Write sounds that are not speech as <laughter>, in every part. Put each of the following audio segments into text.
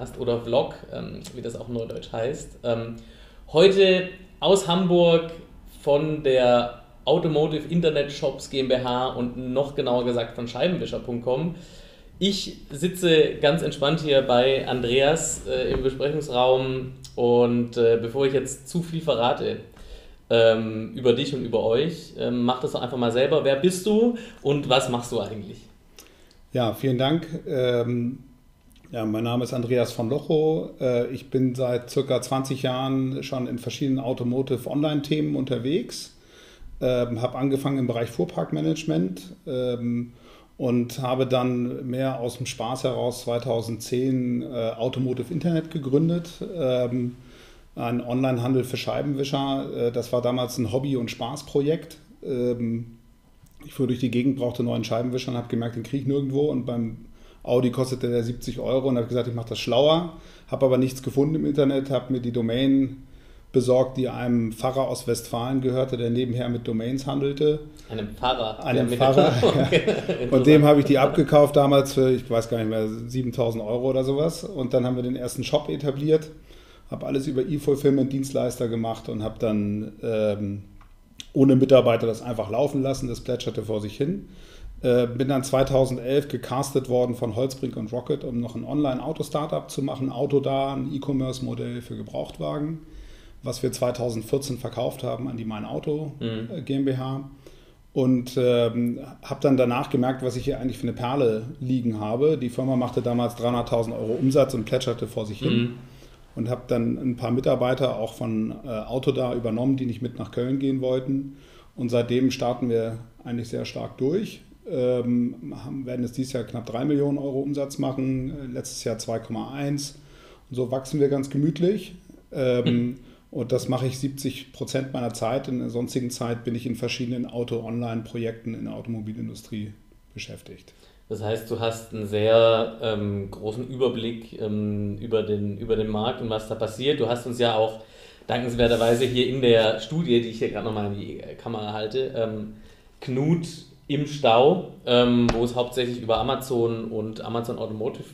Videopodcast oder Vlog, ähm, wie das auch neudeutsch heißt. Ähm, heute aus Hamburg von der Automotive Internet Shops GmbH und noch genauer gesagt von Scheibenwischer.com. Ich sitze ganz entspannt hier bei Andreas äh, im Besprechungsraum und äh, bevor ich jetzt zu viel verrate, ähm, über dich und über euch. Ähm, mach das doch einfach mal selber. Wer bist du und was machst du eigentlich? Ja, vielen Dank. Ähm, ja, mein Name ist Andreas von Locho. Äh, ich bin seit circa 20 Jahren schon in verschiedenen Automotive Online-Themen unterwegs. Ähm, habe angefangen im Bereich Fuhrparkmanagement ähm, und habe dann mehr aus dem Spaß heraus 2010 äh, Automotive Internet gegründet. Ähm, ein Onlinehandel für Scheibenwischer. Äh, das war damals ein Hobby- und Spaßprojekt. Ähm, ich fuhr durch die Gegend, brauchte neuen Scheibenwischer und habe gemerkt, den kriege ich nirgendwo. Und beim Audi kostete der 70 Euro und habe gesagt, ich mache das schlauer. Habe aber nichts gefunden im Internet, habe mir die Domain besorgt, die einem Pfarrer aus Westfalen gehörte, der nebenher mit Domains handelte. Einem Pfarrer? Einem Pfarrer. <laughs> und dem habe ich die abgekauft damals für, ich weiß gar nicht mehr, 7000 Euro oder sowas. Und dann haben wir den ersten Shop etabliert habe alles über E-Fulfillment-Dienstleister gemacht und habe dann ähm, ohne Mitarbeiter das einfach laufen lassen. Das plätscherte vor sich hin. Äh, bin dann 2011 gecastet worden von Holzbrink und Rocket, um noch ein Online-Auto-Startup zu machen. Autoda, ein E-Commerce-Modell für Gebrauchtwagen, was wir 2014 verkauft haben an die Mein Auto mhm. Äh, GmbH. Und ähm, habe dann danach gemerkt, was ich hier eigentlich für eine Perle liegen habe. Die Firma machte damals 300.000 Euro Umsatz und plätscherte vor sich hin. Mhm und habe dann ein paar Mitarbeiter auch von äh, Autoda übernommen, die nicht mit nach Köln gehen wollten. Und seitdem starten wir eigentlich sehr stark durch. Ähm, haben, werden jetzt dieses Jahr knapp 3 Millionen Euro Umsatz machen, äh, letztes Jahr 2,1. Und so wachsen wir ganz gemütlich. Ähm, hm. Und das mache ich 70 Prozent meiner Zeit. In der sonstigen Zeit bin ich in verschiedenen Auto-Online-Projekten in der Automobilindustrie beschäftigt. Das heißt, du hast einen sehr ähm, großen Überblick ähm, über, den, über den Markt und was da passiert. Du hast uns ja auch dankenswerterweise hier in der Studie, die ich hier gerade nochmal in die Kamera halte, ähm, Knut im Stau, ähm, wo es hauptsächlich über Amazon und Amazon Automotive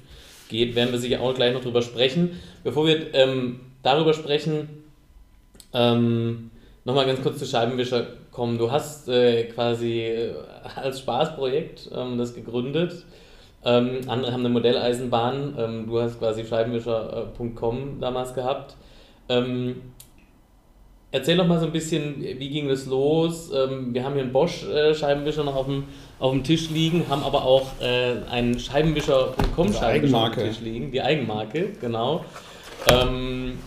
geht, werden wir sicher auch gleich noch drüber sprechen. Bevor wir ähm, darüber sprechen, ähm, nochmal ganz kurz zu Scheibenwischer kommen. Du hast äh, quasi äh, als Spaßprojekt ähm, das gegründet. Ähm, andere haben eine Modelleisenbahn. Ähm, du hast quasi Scheibenwischer.com damals gehabt. Ähm, erzähl doch mal so ein bisschen, wie ging das los? Ähm, wir haben hier einen Bosch-Scheibenwischer noch auf dem, auf dem Tisch liegen, haben aber auch äh, einen Scheibenwischer auf dem Tisch liegen. Die Eigenmarke, genau. Ähm,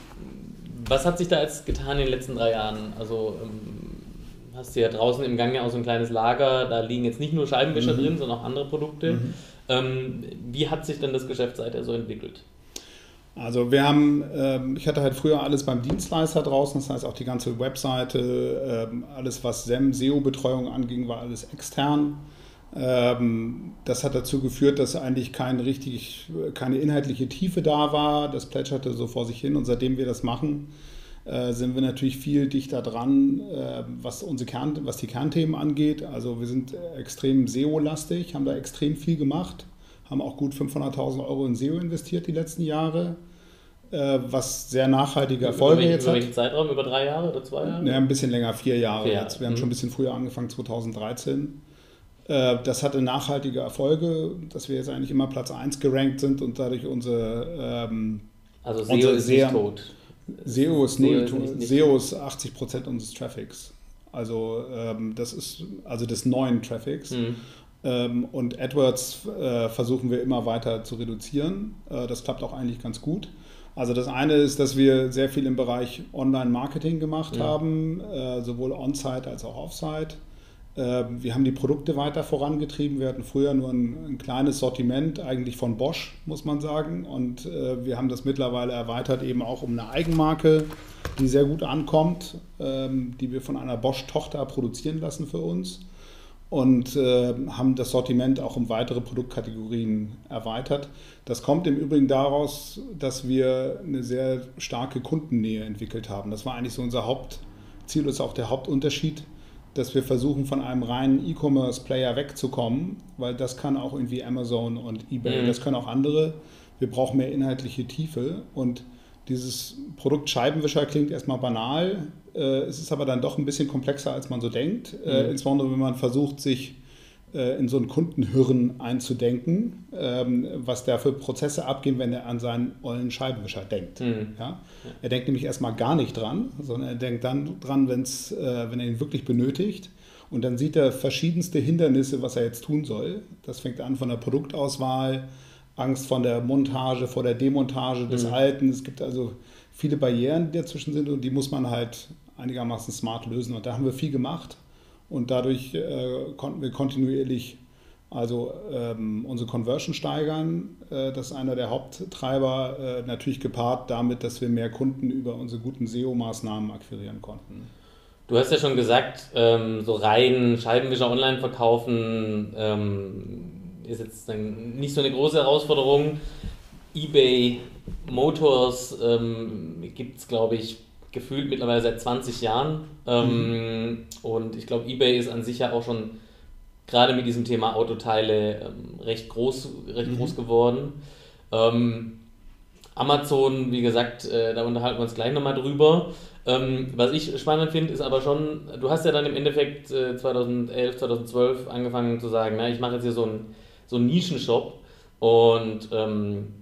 was hat sich da jetzt getan in den letzten drei Jahren? Also hast du ja draußen im Gang ja auch so ein kleines Lager, da liegen jetzt nicht nur Scheibenwischer mhm. drin, sondern auch andere Produkte. Mhm. Ähm, wie hat sich denn das Geschäft seither so entwickelt? Also wir haben, ähm, ich hatte halt früher alles beim Dienstleister draußen, das heißt auch die ganze Webseite, ähm, alles was SEM, SEO-Betreuung anging, war alles extern. Ähm, das hat dazu geführt, dass eigentlich kein richtig, keine inhaltliche Tiefe da war. Das plätscherte so vor sich hin und seitdem wir das machen, äh, sind wir natürlich viel dichter dran, was, unsere Kern, was die Kernthemen angeht. Also wir sind extrem SEO-lastig, haben da extrem viel gemacht, haben auch gut 500.000 Euro in SEO investiert die letzten Jahre, was sehr nachhaltige Erfolge über jetzt hat. Über welchen Zeitraum? Über drei Jahre oder zwei Jahre? Ja, ein bisschen länger, vier Jahre, vier Jahre. jetzt. Wir haben mhm. schon ein bisschen früher angefangen, 2013. Das hatte nachhaltige Erfolge, dass wir jetzt eigentlich immer Platz 1 gerankt sind und dadurch unsere ähm, also SEO unsere ist sehr, nicht tot. SEO ist, null, SEO ist 80 Prozent unseres Traffics. Also ähm, das ist also des neuen Traffics. Mhm. Ähm, und AdWords äh, versuchen wir immer weiter zu reduzieren. Äh, das klappt auch eigentlich ganz gut. Also das eine ist, dass wir sehr viel im Bereich Online-Marketing gemacht mhm. haben, äh, sowohl on-site als auch off-site. Ähm, wir haben die Produkte weiter vorangetrieben. Wir hatten früher nur ein, ein, kleines Sortiment, eigentlich von Bosch, muss man sagen. Und äh, wir haben das mittlerweile erweitert, eben auch um eine Eigenmarke, die sehr gut ankommt, ähm, die wir von einer Bosch-Tochter produzieren lassen für uns. Und äh, haben das Sortiment auch um weitere Produktkategorien erweitert. Das kommt im Übrigen daraus, dass wir eine sehr starke Kundennähe entwickelt haben. Das war eigentlich so unser Hauptziel, das ist auch der Hauptunterschied dass wir versuchen, von einem reinen E-Commerce-Player wegzukommen, weil das kann auch irgendwie Amazon und eBay, mhm. das können auch andere. Wir brauchen mehr inhaltliche Tiefe und dieses Produkt Scheibenwischer klingt erstmal banal, es ist aber dann doch ein bisschen komplexer, als man so denkt. Äh, mhm. insbesondere wenn man versucht, sich äh, in so ein Kundenhirn einzudenken, ähm, was da für Prozesse abgehen, wenn er an seinen ollen Scheibenwischer denkt. Mhm. Ja? Er denkt nämlich erstmal gar nicht dran, sondern er denkt dann dran, wenn's, äh, wenn er ihn wirklich benötigt. Und dann sieht er verschiedenste Hindernisse, was er jetzt tun soll. Das fängt an von der Produktauswahl, Angst vor der Montage, vor der Demontage des mhm. Alten. Es gibt also viele Barrieren, die dazwischen sind und die muss man halt einigermaßen smart lösen. Und da haben wir viel gemacht und dadurch äh, konnten wir kontinuierlich also ähm, unsere Conversion steigern. Äh, das ist einer der Haupttreiber, äh, natürlich gepaart damit, dass wir mehr Kunden über unsere guten SEO-Maßnahmen akquirieren konnten. Du hast ja schon gesagt, ähm, so rein Scheibenwischer online verkaufen ähm, ist jetzt nicht so eine große Herausforderung. eBay Motors ähm, gibt es, glaube ich, gefühlt mittlerweile seit 20 Jahren. Ähm, mhm. Und ich glaube, eBay ist an sich ja auch schon gerade mit diesem Thema Autoteile ähm, recht, groß, recht mhm. groß geworden. Ähm, Amazon, wie gesagt, äh, da unterhalten wir uns gleich nochmal drüber. Ähm, was ich spannend finde, ist aber schon, du hast ja dann im Endeffekt äh, 2011, 2012 angefangen zu sagen, na, ich mache jetzt hier so einen so einen Nischenshop und ähm,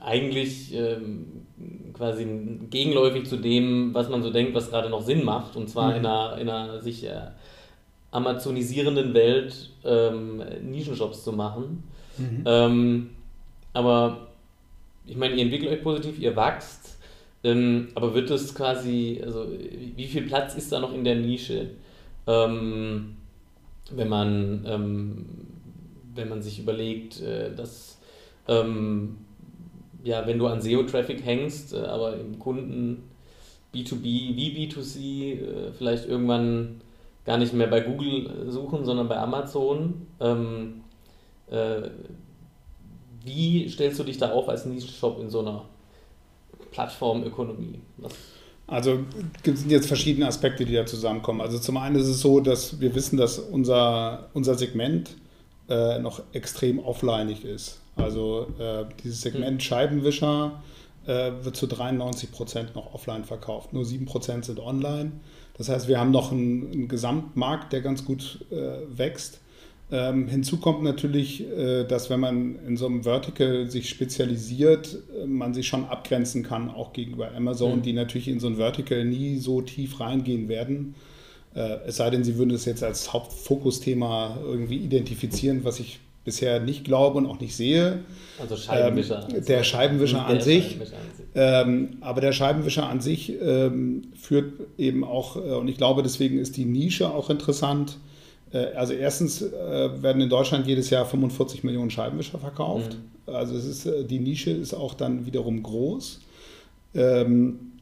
eigentlich ähm, quasi gegenläufig zu dem, was man so denkt, was gerade noch Sinn macht, und zwar mhm. in, einer, in einer sich äh, amazonisierenden Welt ähm, Nischenshops zu machen. Mhm. Ähm, aber ich meine, ihr entwickelt euch positiv, ihr wächst, ähm, aber wird es quasi, also wie viel Platz ist da noch in der Nische, ähm, wenn man ähm, wenn man sich überlegt, äh, dass ähm, ja, wenn du an SEO-Traffic hängst, äh, aber im Kunden B2B wie B2C äh, vielleicht irgendwann gar nicht mehr bei Google äh, suchen, sondern bei Amazon. Ähm, äh, wie stellst du dich da auf als Nischenshop in so einer Plattformökonomie? Also es sind jetzt verschiedene Aspekte, die da zusammenkommen. Also zum einen ist es so, dass wir wissen, dass unser, unser Segment äh, noch extrem offlineig ist. Also äh, dieses Segment hm. Scheibenwischer äh, wird zu 93 Prozent noch offline verkauft. Nur 7 Prozent sind online. Das heißt, wir haben noch einen, einen Gesamtmarkt, der ganz gut äh, wächst. Ähm, hinzu kommt natürlich, äh, dass wenn man in so einem Vertical sich spezialisiert, äh, man sich schon abgrenzen kann, auch gegenüber Amazon, mhm. die natürlich in so ein Vertical nie so tief reingehen werden. Äh, es sei denn, Sie würden es jetzt als Hauptfokusthema irgendwie identifizieren, was ich bisher nicht glaube und auch nicht sehe. Also Scheibenwischer. Ähm, der Scheibenwischer an sich. Scheibenwischer an sich. Ähm, aber der Scheibenwischer an sich ähm, führt eben auch, äh, und ich glaube, deswegen ist die Nische auch interessant. Äh, also erstens äh, werden in Deutschland jedes Jahr 45 Millionen Scheibenwischer verkauft. Mhm. Also es ist, äh, die Nische ist auch dann wiederum groß. Ähm,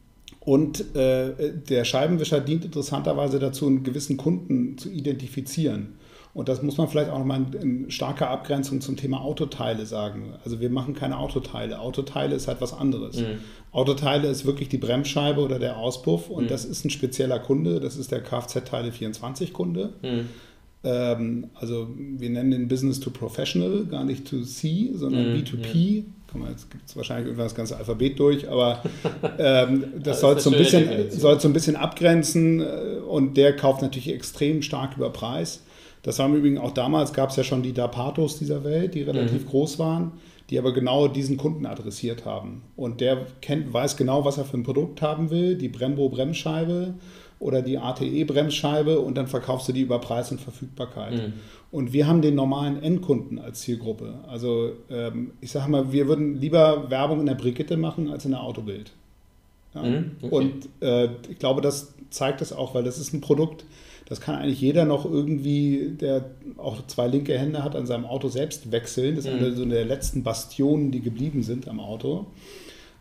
und äh, der Scheibenwischer dient interessanterweise dazu, einen gewissen Kunden zu identifizieren. Und das muss man vielleicht auch nochmal in, in starker Abgrenzung zum Thema Autoteile sagen. Also wir machen keine Autoteile. Autoteile ist halt was anderes. Mhm. Autoteile ist wirklich die Bremsscheibe oder der Auspuff und mhm. das ist ein spezieller Kunde. Das ist der Kfz-Teile 24-Kunde. Mhm. Ähm, also wir nennen den Business to Professional, gar nicht to C, sondern mhm. B2P jetzt gibt es wahrscheinlich irgendwann das ganze Alphabet durch, aber <laughs> ähm, das, soll, so ein bisschen, soll so ein bisschen abgrenzen äh, und der kauft natürlich extrem stark über Preis. Das haben übrigens auch damals, gab es ja schon die Dapatos dieser Welt, die relativ mhm. groß waren, die aber genau diesen Kunden adressiert haben. Und der kennt, weiß genau, was er für ein Produkt haben will, die Brembo-Bremsscheibe oder die ATE-Bremsscheibe und dann verkaufst du die über Preis und Verfügbarkeit. Mhm. Und wir haben den normalen Endkunden als Zielgruppe. Also ähm, ich sage mal, wir würden lieber Werbung in der Brigitte machen als in der Autobild. Ja? Mhm, okay. Und äh, ich glaube, das zeigt es auch, weil das ist ein Produkt, das kann eigentlich jeder noch irgendwie, der auch zwei linke Hände hat, an seinem Auto selbst wechseln. Das ist mhm. eine so eine der letzten Bastionen, die geblieben sind am Auto.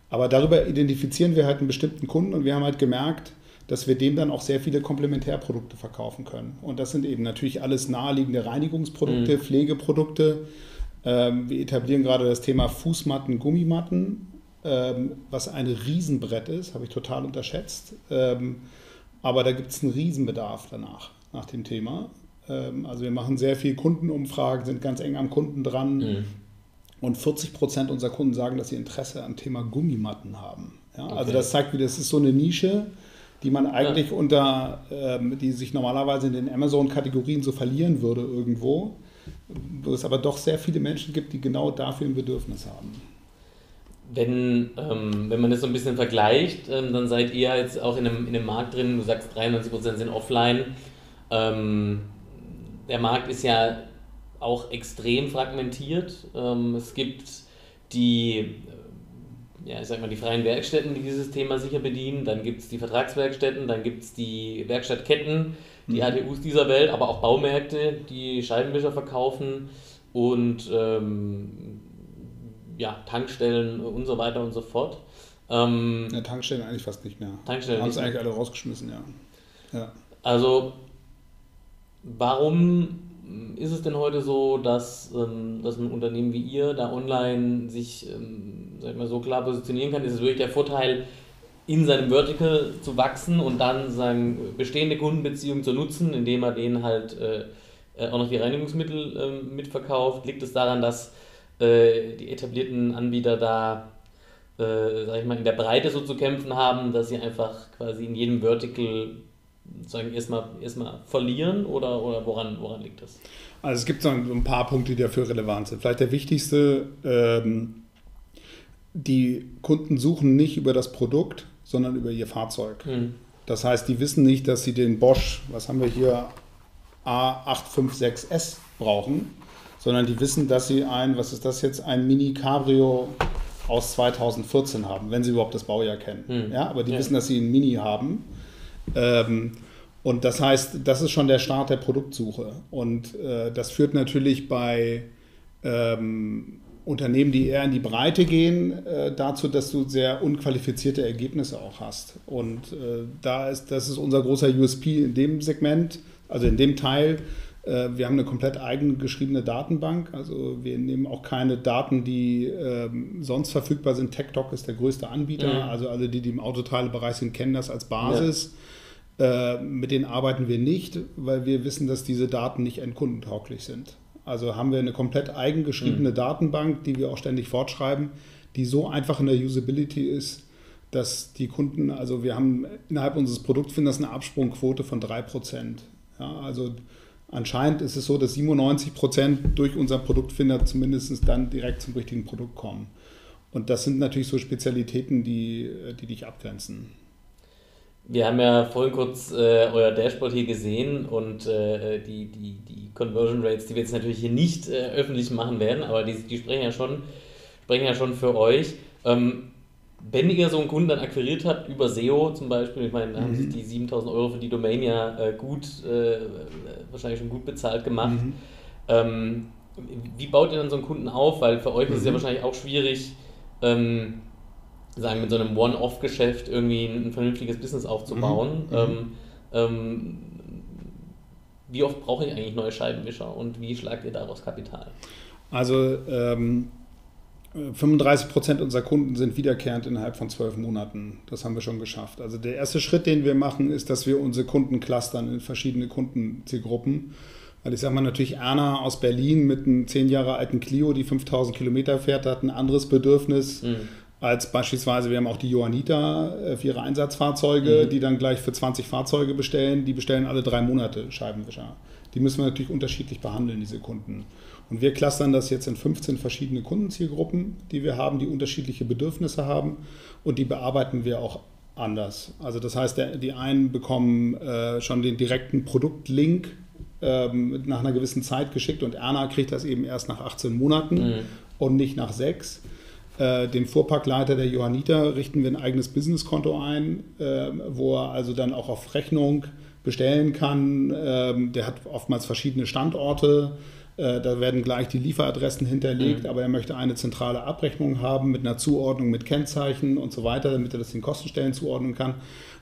Aber darüber identifizieren wir halt einen bestimmten Kunden und wir haben halt gemerkt, dass wir dem dann auch sehr viele Komplementärprodukte verkaufen können. Und das sind eben natürlich alles naheliegende Reinigungsprodukte, mhm. Pflegeprodukte. Ähm, wir etablieren gerade das Thema Fußmatten, Gummimatten, ähm, was ein Riesenbrett ist, habe ich total unterschätzt. Ähm, aber da gibt es einen Riesenbedarf danach, nach dem Thema. Ähm, also wir machen sehr viel Kundenumfragen, sind ganz eng am Kunden dran. Mhm. Und 40 Prozent unserer Kunden sagen, dass sie Interesse am Thema Gummimatten haben. Ja, also okay. Also das zeigt wieder, das ist so eine Nische, die man eigentlich ja. unter, ähm, die sich normalerweise in den Amazon-Kategorien so verlieren würde irgendwo, wo es aber doch sehr viele Menschen gibt, die genau dafür ein Bedürfnis haben. Wenn, ähm, wenn man das so ein bisschen vergleicht, ähm, dann seid ihr jetzt auch in einem, in einem Markt drin, du sagst 93% sind offline. Ähm, der Markt ist ja auch extrem fragmentiert. Ähm, es gibt die, äh, ja, ich sag mal, die freien Werkstätten, die dieses Thema sicher bedienen. Dann gibt es die Vertragswerkstätten, dann gibt es die Werkstattketten, die ATUs mhm. dieser Welt, aber auch Baumärkte, die Scheibenwischer verkaufen und ähm, ja, Tankstellen und so weiter und so fort. Ähm, ja, Tankstellen eigentlich fast nicht mehr. Tankstellen haben es eigentlich alle rausgeschmissen, ja. ja. Also, warum ist es denn heute so, dass, ähm, dass ein Unternehmen wie ihr da online sich ähm, sag mal, so klar positionieren kann? Ist es wirklich der Vorteil, in seinem Vertical zu wachsen und dann sagen, bestehende Kundenbeziehungen zu nutzen, indem er denen halt äh, äh, auch noch die Reinigungsmittel äh, mitverkauft? Liegt es daran, dass äh, die etablierten Anbieter da, äh, sag ich mal, in der Breite so zu kämpfen haben, dass sie einfach quasi in jedem Vertical sagen, erstmal, erstmal verlieren oder, oder woran, woran liegt das? Also es gibt so ein paar Punkte, die dafür relevant sind. Vielleicht der wichtigste, ähm, die Kunden suchen nicht über das Produkt, sondern über ihr Fahrzeug. Mhm. Das heißt, die wissen nicht, dass sie den Bosch, was haben wir hier, A856S brauchen, sondern die wissen, dass sie ein, was ist das jetzt, ein Mini Cabrio aus 2014 haben, wenn sie überhaupt das Baujahr kennen. Mhm. Ja, aber die ja. wissen, dass sie ein Mini haben ähm, und das heißt, das ist schon der Start der Produktsuche. Und äh, das führt natürlich bei ähm, Unternehmen, die eher in die Breite gehen, äh, dazu, dass du sehr unqualifizierte Ergebnisse auch hast. Und äh, da ist, das ist unser großer USP in dem Segment, also in dem Teil. Äh, wir haben eine komplett eigen geschriebene Datenbank. Also wir nehmen auch keine Daten, die ähm, sonst verfügbar sind. TechDoc ist der größte Anbieter. Mhm. Also alle, die, die im Autoteilebereich sind, kennen das als Basis. Ja. Äh, mit denen arbeiten wir nicht, weil wir wissen, dass diese Daten nicht endkundentauglich sind. Also haben wir eine komplett eigengeschriebene mhm. Datenbank, die wir auch ständig fortschreiben, die so einfach in der Usability ist, dass die Kunden, also wir haben innerhalb unseres Produktfinders eine Absprungquote von 3%. Ja, also anscheinend ist es so, dass 97% durch unseren Produktfinder zumindest dann direkt zum richtigen Produkt kommen. Und das sind natürlich so Spezialitäten, die, die dich abgrenzen. Wir haben ja vorhin kurz äh, euer Dashboard hier gesehen und äh, die, die, die Conversion Rates, die wir jetzt natürlich hier nicht äh, öffentlich machen werden, aber die, die sprechen, ja schon, sprechen ja schon für euch. Ähm, wenn ihr so einen Kunden dann akquiriert habt über SEO zum Beispiel, ich meine, da mhm. haben sich die 7000 Euro für die Domain ja äh, gut, äh, wahrscheinlich schon gut bezahlt gemacht. Mhm. Ähm, wie baut ihr dann so einen Kunden auf? Weil für euch mhm. ist es ja mhm. wahrscheinlich auch schwierig, ähm, sagen, mit so einem One-Off-Geschäft irgendwie ein vernünftiges Business aufzubauen. Mhm. Ähm, ähm, wie oft brauche ich eigentlich neue Scheibenwischer und wie schlagt ihr daraus Kapital? Also ähm, 35 Prozent unserer Kunden sind wiederkehrend innerhalb von zwölf Monaten. Das haben wir schon geschafft. Also der erste Schritt, den wir machen, ist, dass wir unsere Kunden clustern in verschiedene Kundenzielgruppen. Weil ich sage mal, natürlich Erna aus Berlin mit einem zehn Jahre alten Clio, die 5000 Kilometer fährt, hat ein anderes Bedürfnis. Mhm als beispielsweise, wir haben auch die Johanniter äh, für ihre Einsatzfahrzeuge, mhm. die dann gleich für 20 Fahrzeuge bestellen. Die bestellen alle drei Monate Scheibenwischer. Die müssen wir natürlich unterschiedlich behandeln, diese Kunden. Und wir clustern das jetzt in 15 verschiedene Kundenzielgruppen, die wir haben, die unterschiedliche Bedürfnisse haben und die bearbeiten wir auch anders. Also das heißt, die einen bekommen äh, schon den direkten Produktlink ähm, nach einer gewissen Zeit geschickt und Erna kriegt das eben erst nach 18 Monaten mhm. und nicht nach sechs. Äh, den Fuhrparkleiter der Johanniter richten wir ein eigenes Businesskonto ein, äh, wo er also dann auch auf Rechnung bestellen kann. Ähm, der hat oftmals verschiedene Standorte. Äh, da werden gleich die Lieferadressen hinterlegt, mhm. aber er möchte eine zentrale Abrechnung haben mit einer Zuordnung mit Kennzeichen und so weiter, damit er das den Kostenstellen zuordnen kann.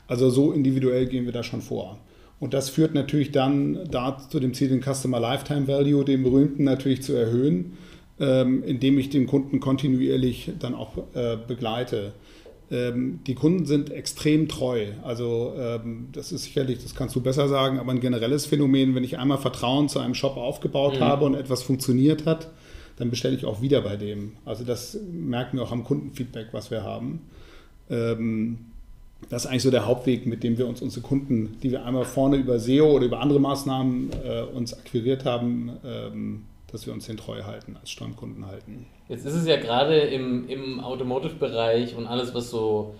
Also so individuell gehen wir da schon vor. Und das führt natürlich dann da zu dem Ziel, den Customer Lifetime Value, den berühmten, natürlich zu erhöhen ähm, indem ich den Kunden kontinuierlich dann auch äh, begleite. ähm, die Kunden sind extrem treu. Also ähm, das ist sicherlich, das kannst du besser sagen, aber ein generelles Phänomen, wenn ich einmal Vertrauen zu einem Shop aufgebaut mhm. habe und etwas funktioniert hat, dann bestelle ich auch wieder bei dem. Also das merken wir auch am Kundenfeedback, was wir haben. Ähm, das ist eigentlich so der Hauptweg, mit dem wir uns unsere Kunden, die wir einmal vorne über SEO oder über andere Maßnahmen äh, uns akquiriert haben, ähm, dass wir uns den treu halten, als Stammkunden halten. Jetzt ist es ja gerade im, im Automotive-Bereich und alles, was so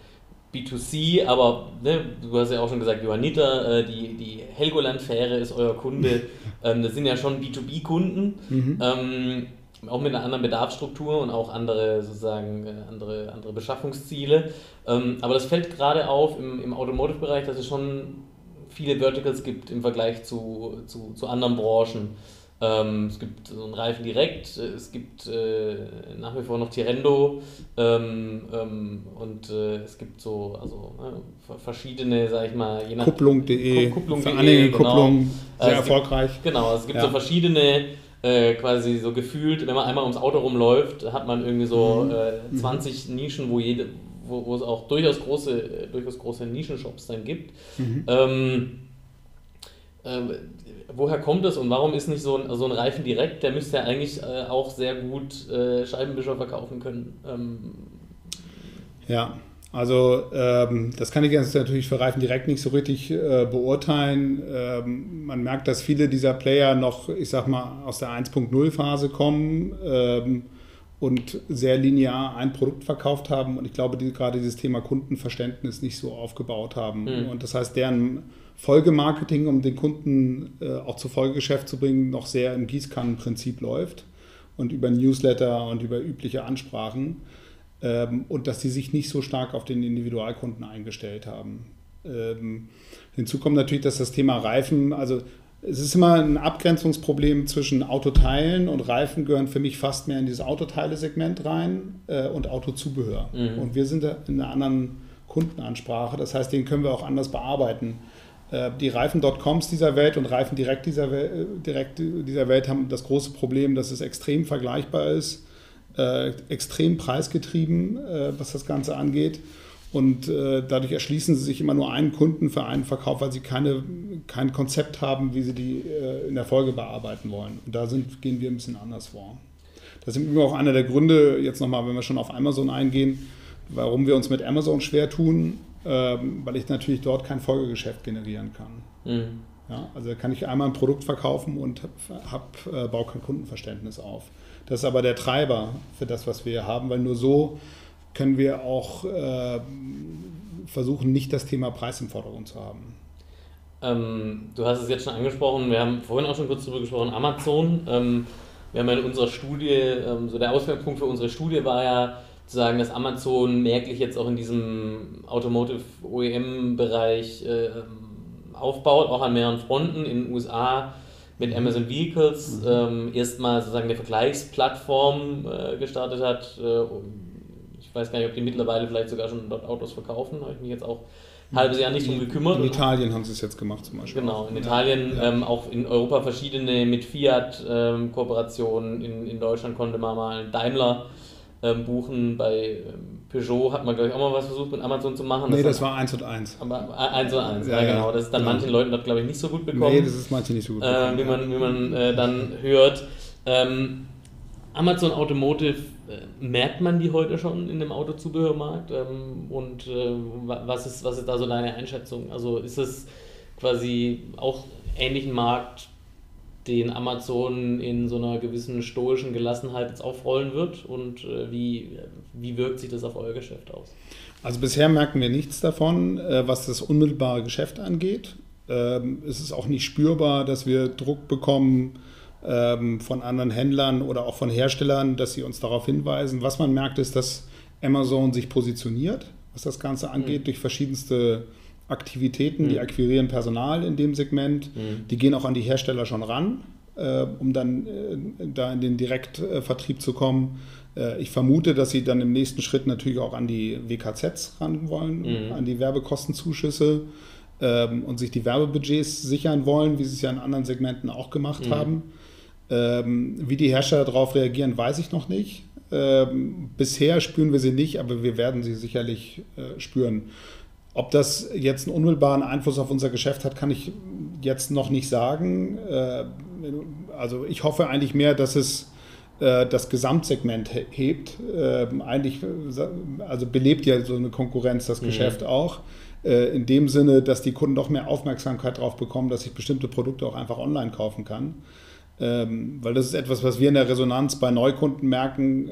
B2C, aber ne, du hast ja auch schon gesagt, Johanniter, äh, die, die Helgoland-Fähre ist euer Kunde. <laughs> ähm, das sind ja schon B2B-Kunden. Mhm. Ähm, auch mit einer anderen Bedarfsstruktur und auch andere sozusagen äh, andere, andere Beschaffungsziele. Ähm, aber das fällt gerade auf im, im Automotive-Bereich, dass es schon viele Verticals gibt im Vergleich zu, zu, zu anderen Branchen. Ähm, es gibt so einen Reifen direkt, es gibt äh, nach wie vor noch Tirendo ähm, ähm, und äh, es gibt so also äh, verschiedene, sag ich mal, je nach Kupplung.de, Kupplung genau. Kupplung, sehr also erfolgreich. Gibt, genau, es gibt ja. so verschiedene äh, quasi so gefühlt, wenn man einmal ums Auto rumläuft, hat man irgendwie so mhm. äh, 20 mhm. Nischen, wo jede, wo, wo es auch durchaus große, äh, durchaus große Nischenshops dann gibt. Mhm. Woher kommt das und warum ist nicht so ein, so ein Reifen direkt? Der müsste ja eigentlich äh, auch sehr gut äh, Scheibenwischer verkaufen können. Ähm, ja, also ähm, das kann ich jetzt natürlich für Reifen direkt nicht so richtig äh, beurteilen. Ähm, man merkt, dass viele dieser Player noch, ich sag mal, aus der 1.0 Phase kommen ähm, und sehr linear ein Produkt verkauft haben und ich glaube, die gerade dieses Thema Kundenverständnis nicht so aufgebaut haben. Mhm. Und das heißt, deren Folgemarketing, um den Kunden äh, auch zu Folgegeschäft zu bringen, noch sehr im Gießkannenprinzip läuft und über Newsletter und über übliche Ansprachen ähm, und dass sie sich nicht so stark auf den Individualkunden eingestellt haben. Ähm, hinzu kommt natürlich, dass das Thema Reifen, also es ist immer ein Abgrenzungsproblem zwischen Autoteilen und Reifen gehören für mich fast mehr in dieses Autoteile-Segment rein äh, und Autozubehör. Mhm. Und wir sind in einer anderen Kundenansprache, das heißt, den können wir auch anders bearbeiten. Äh, die Reifen.coms dieser Welt und Reifen direkt dieser, Welt, äh, direkt dieser Welt haben das große Problem, dass es extrem vergleichbar ist äh, extrem preisgetrieben, äh, was das Ganze angeht. Und äh, dadurch erschließen sie sich immer nur einen Kunden für einen Verkauf, weil sie keine, kein Konzept haben, wie sie die äh, in der Folge bearbeiten wollen. Und da sind, gehen wir ein bisschen anders vor. Das ist auch einer der Gründe, jetzt nochmal, wenn wir schon auf Amazon eingehen, warum wir uns mit Amazon schwer tun, ähm, weil ich natürlich dort kein Folgegeschäft generieren kann. Mhm. Ja, also kann ich einmal ein Produkt verkaufen und hab, äh, baue kein Kundenverständnis auf. Das ist aber der Treiber für das, was wir haben, weil nur so können wir auch äh, versuchen, nicht das Thema Preis im Vordergrund zu haben. Ähm, du hast es jetzt schon angesprochen, wir haben vorhin auch schon kurz darüber gesprochen, Amazon. Ähm, wir haben in unserer Studie, ähm, so der Ausgangspunkt für unsere Studie war ja sagen, dass Amazon merklich jetzt auch in diesem Automotive OEM-Bereich äh, aufbaut, auch an mehreren Fronten in den USA mit Amazon Vehicles mhm. ähm, erstmal sozusagen eine Vergleichsplattform äh, gestartet hat. Äh, ich weiß gar nicht, ob die mittlerweile vielleicht sogar schon dort Autos verkaufen. Habe ich mich jetzt auch ein halbes Jahr nicht drum gekümmert. In Italien haben sie es jetzt gemacht zum Beispiel. Genau, in Italien, ja. ähm, auch in Europa verschiedene mit Fiat ähm, Kooperationen. In, in Deutschland konnte man mal Daimler ähm, buchen. Bei ähm, Peugeot hat man, glaube ich, auch mal was versucht mit Amazon zu machen. Nee, das, das war 1 und 1. Aber 1 und 1, ja, ja genau. Das ist dann genau. manchen Leuten dort, glaube ich, nicht so gut bekommen. Nee, das ist manchen nicht so gut bekommen. Äh, wie man, wie man äh, dann hört. Ähm, Amazon Automotive, äh, merkt man die heute schon in dem Autozubehörmarkt? Ähm, und äh, was, ist, was ist da so deine Einschätzung? Also ist es quasi auch ähnlichen Markt den Amazon in so einer gewissen stoischen Gelassenheit jetzt aufrollen wird und äh, wie, wie wirkt sich das auf euer Geschäft aus? Also bisher merken wir nichts davon, äh, was das unmittelbare Geschäft angeht. Ähm, es ist auch nicht spürbar, dass wir Druck bekommen ähm, von anderen Händlern oder auch von Herstellern, dass sie uns darauf hinweisen. Was man merkt, ist, dass Amazon sich positioniert, was das Ganze angeht, mhm. durch verschiedenste Aktivitäten, mhm. die akquirieren Personal in dem Segment, mhm. die gehen auch an die Hersteller schon ran, äh, um dann äh, da in den Direktvertrieb zu kommen. Äh, ich vermute, dass sie dann im nächsten Schritt natürlich auch an die WKZs ran wollen, mhm. an die Werbekostenzuschüsse ähm, und sich die Werbebudgets sichern wollen, wie sie es ja in anderen Segmenten auch gemacht mhm. haben. Ähm, wie die Hersteller darauf reagieren, weiß ich noch nicht. Ähm, bisher spüren wir sie nicht, aber wir werden sie sicherlich äh, spüren. Ob das jetzt einen unmittelbaren Einfluss auf unser Geschäft hat, kann ich jetzt noch nicht sagen. Äh, also ich hoffe eigentlich mehr, dass es äh, das Gesamtsegment hebt. Ähm, eigentlich, also belebt ja so eine Konkurrenz das mhm. Geschäft auch. Äh, in dem Sinne, dass die Kunden doch mehr Aufmerksamkeit darauf bekommen, dass ich bestimmte Produkte auch einfach online kaufen kann. Ähm, weil das ist etwas, was wir in der Resonanz bei Neukunden merken.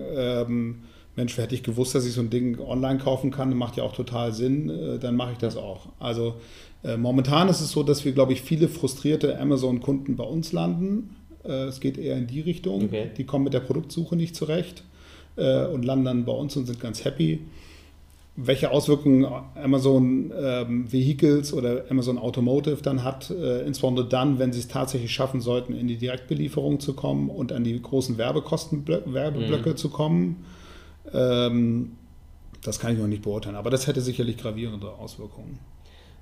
Mensch, hätte ich gewusst, dass ich so ein Ding online kaufen kann, macht ja auch total Sinn, äh, dann mache ich das auch. Also äh, momentan ist es so, dass wir, glaube ich, viele frustrierte Amazon-Kunden bei uns landen. Äh, es geht eher in die Richtung. Okay. Die kommen mit der Produktsuche nicht zurecht äh, und landen dann bei uns und sind ganz happy welche Auswirkungen Amazon ähm, Vehicles oder Amazon Automotive dann hat, äh, insbesondere dann, wenn sie es tatsächlich schaffen sollten, in die Direktbelieferung zu kommen und an die großen Werbekosten-Werbeblöcke mhm. zu kommen. Ähm, das kann ich noch nicht beurteilen, aber das hätte sicherlich gravierende Auswirkungen.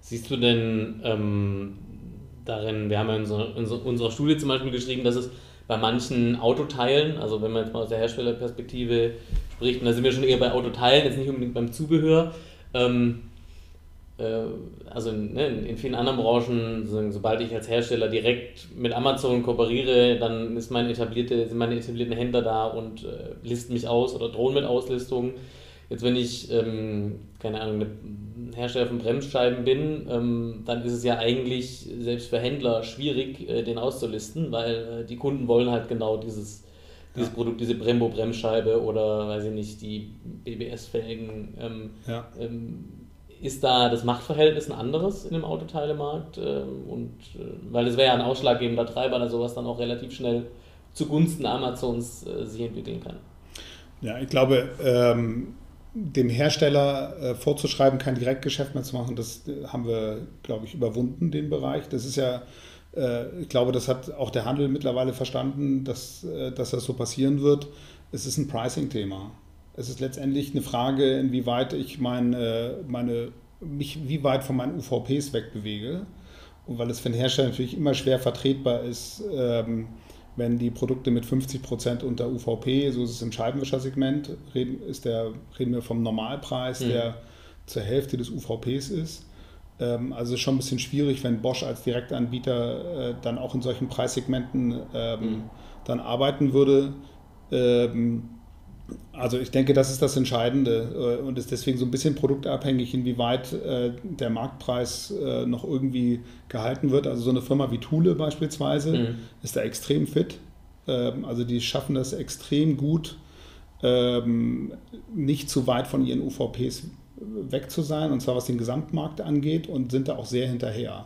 Siehst du denn ähm, darin, wir haben ja in, so, in so, unserer Studie zum Beispiel geschrieben, dass es bei manchen Autoteilen, also wenn man jetzt mal aus der Herstellerperspektive spricht, und da sind wir schon eher bei Autoteilen, jetzt nicht unbedingt beim Zubehör, ähm, äh, also ne, in vielen anderen Branchen, so, sobald ich als Hersteller direkt mit Amazon kooperiere, dann ist mein etablierte, sind meine etablierten Händler da und äh, listen mich aus oder drohen mit Auslistungen. Jetzt, wenn ich, ähm, keine Ahnung, Hersteller von Bremsscheiben bin, ähm, dann ist es ja eigentlich selbst für Händler schwierig, äh, den auszulisten, weil äh, die Kunden wollen halt genau dieses, dieses ja. Produkt, diese Brembo-Bremsscheibe oder, weiß ich nicht, die BBS-Felgen. Ähm, ja. Ist da das Machtverhältnis ein anderes in dem Autoteilemarkt? Ähm, und äh, weil es wäre ja ein ausschlaggebender Treiber, dass sowas dann auch relativ schnell zugunsten Amazons äh, sich entwickeln kann. Ja, ich glaube, ähm, dem Hersteller äh, vorzuschreiben, kein Direktgeschäft mehr zu machen, das äh, haben wir, glaube ich, überwunden, den Bereich. Das ist ja, äh, ich glaube, das hat auch der Handel mittlerweile verstanden, dass, äh, dass das so passieren wird. Es ist ein Pricing-Thema. Es ist letztendlich eine Frage, inwieweit ich meine, meine, mich wie weit von meinen UVPs wegbewege. Und weil es für den Hersteller natürlich immer schwer vertretbar ist, ähm, wenn die Produkte mit 50 Prozent unter UVP, so ist es im Scheibenwischersegment, reden, ist der, reden wir vom Normalpreis, mhm. der zur Hälfte des UVPs ist. Ähm, also schon ein bisschen schwierig, wenn Bosch als Direktanbieter äh, dann auch in solchen Preissegmenten ähm, mhm. dann arbeiten würde. Ähm, also ich denke, das ist das Entscheidende äh, und ist deswegen so ein bisschen produktabhängig, inwieweit äh, der Marktpreis äh, noch irgendwie gehalten wird. Also so eine Firma wie Thule beispielsweise mhm. ist da extrem fit. Ähm, also die schaffen das extrem gut, ähm, nicht zu weit von ihren UVPs weg zu sein, und zwar was den Gesamtmarkt angeht und sind da auch sehr hinterher.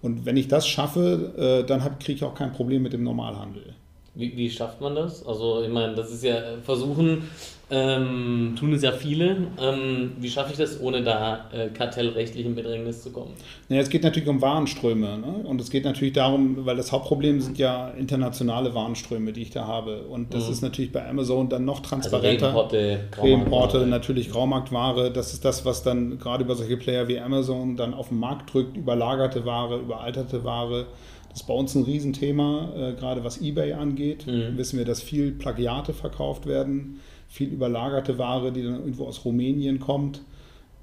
Und wenn ich das schaffe, dann kriege ich auch kein Problem mit dem Normalhandel. Wie, wie schafft man das? Also, ich meine, das ist ja Versuchen, ähm, tun es ja viele. Ähm, wie schaffe ich das, ohne da äh, kartellrechtlich in Bedrängnis zu kommen? Naja, es geht natürlich um Warenströme. Ne? Und es geht natürlich darum, weil das Hauptproblem sind ja internationale Warenströme, die ich da habe. Und das mhm. ist natürlich bei Amazon dann noch also transparenter. Also Reimporte, natürlich Graumarktware. Das ist das, was dann gerade über solche Player wie Amazon dann auf den Markt drückt. Überlagerte Ware, überalterte Ware. Das ist bei uns ein Riesenthema, äh, gerade was eBay angeht. Mhm. Wissen wir, dass viel Plagiate verkauft werden, viel überlagerte Ware, die dann irgendwo aus Rumänien kommt.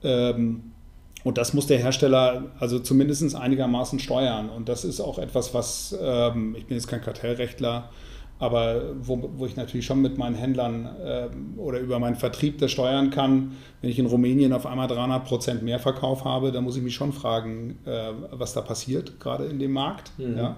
Ähm, und das muss der Hersteller also zumindest einigermaßen steuern. Und das ist auch etwas, was, ähm, ich bin jetzt kein Kartellrechtler, aber wo, wo ich natürlich schon mit meinen Händlern äh, oder über meinen Vertrieb das steuern kann, wenn ich in Rumänien auf einmal 300 Prozent mehr Verkauf habe, dann muss ich mich schon fragen, äh, was da passiert, gerade in dem Markt. Mhm. Ja.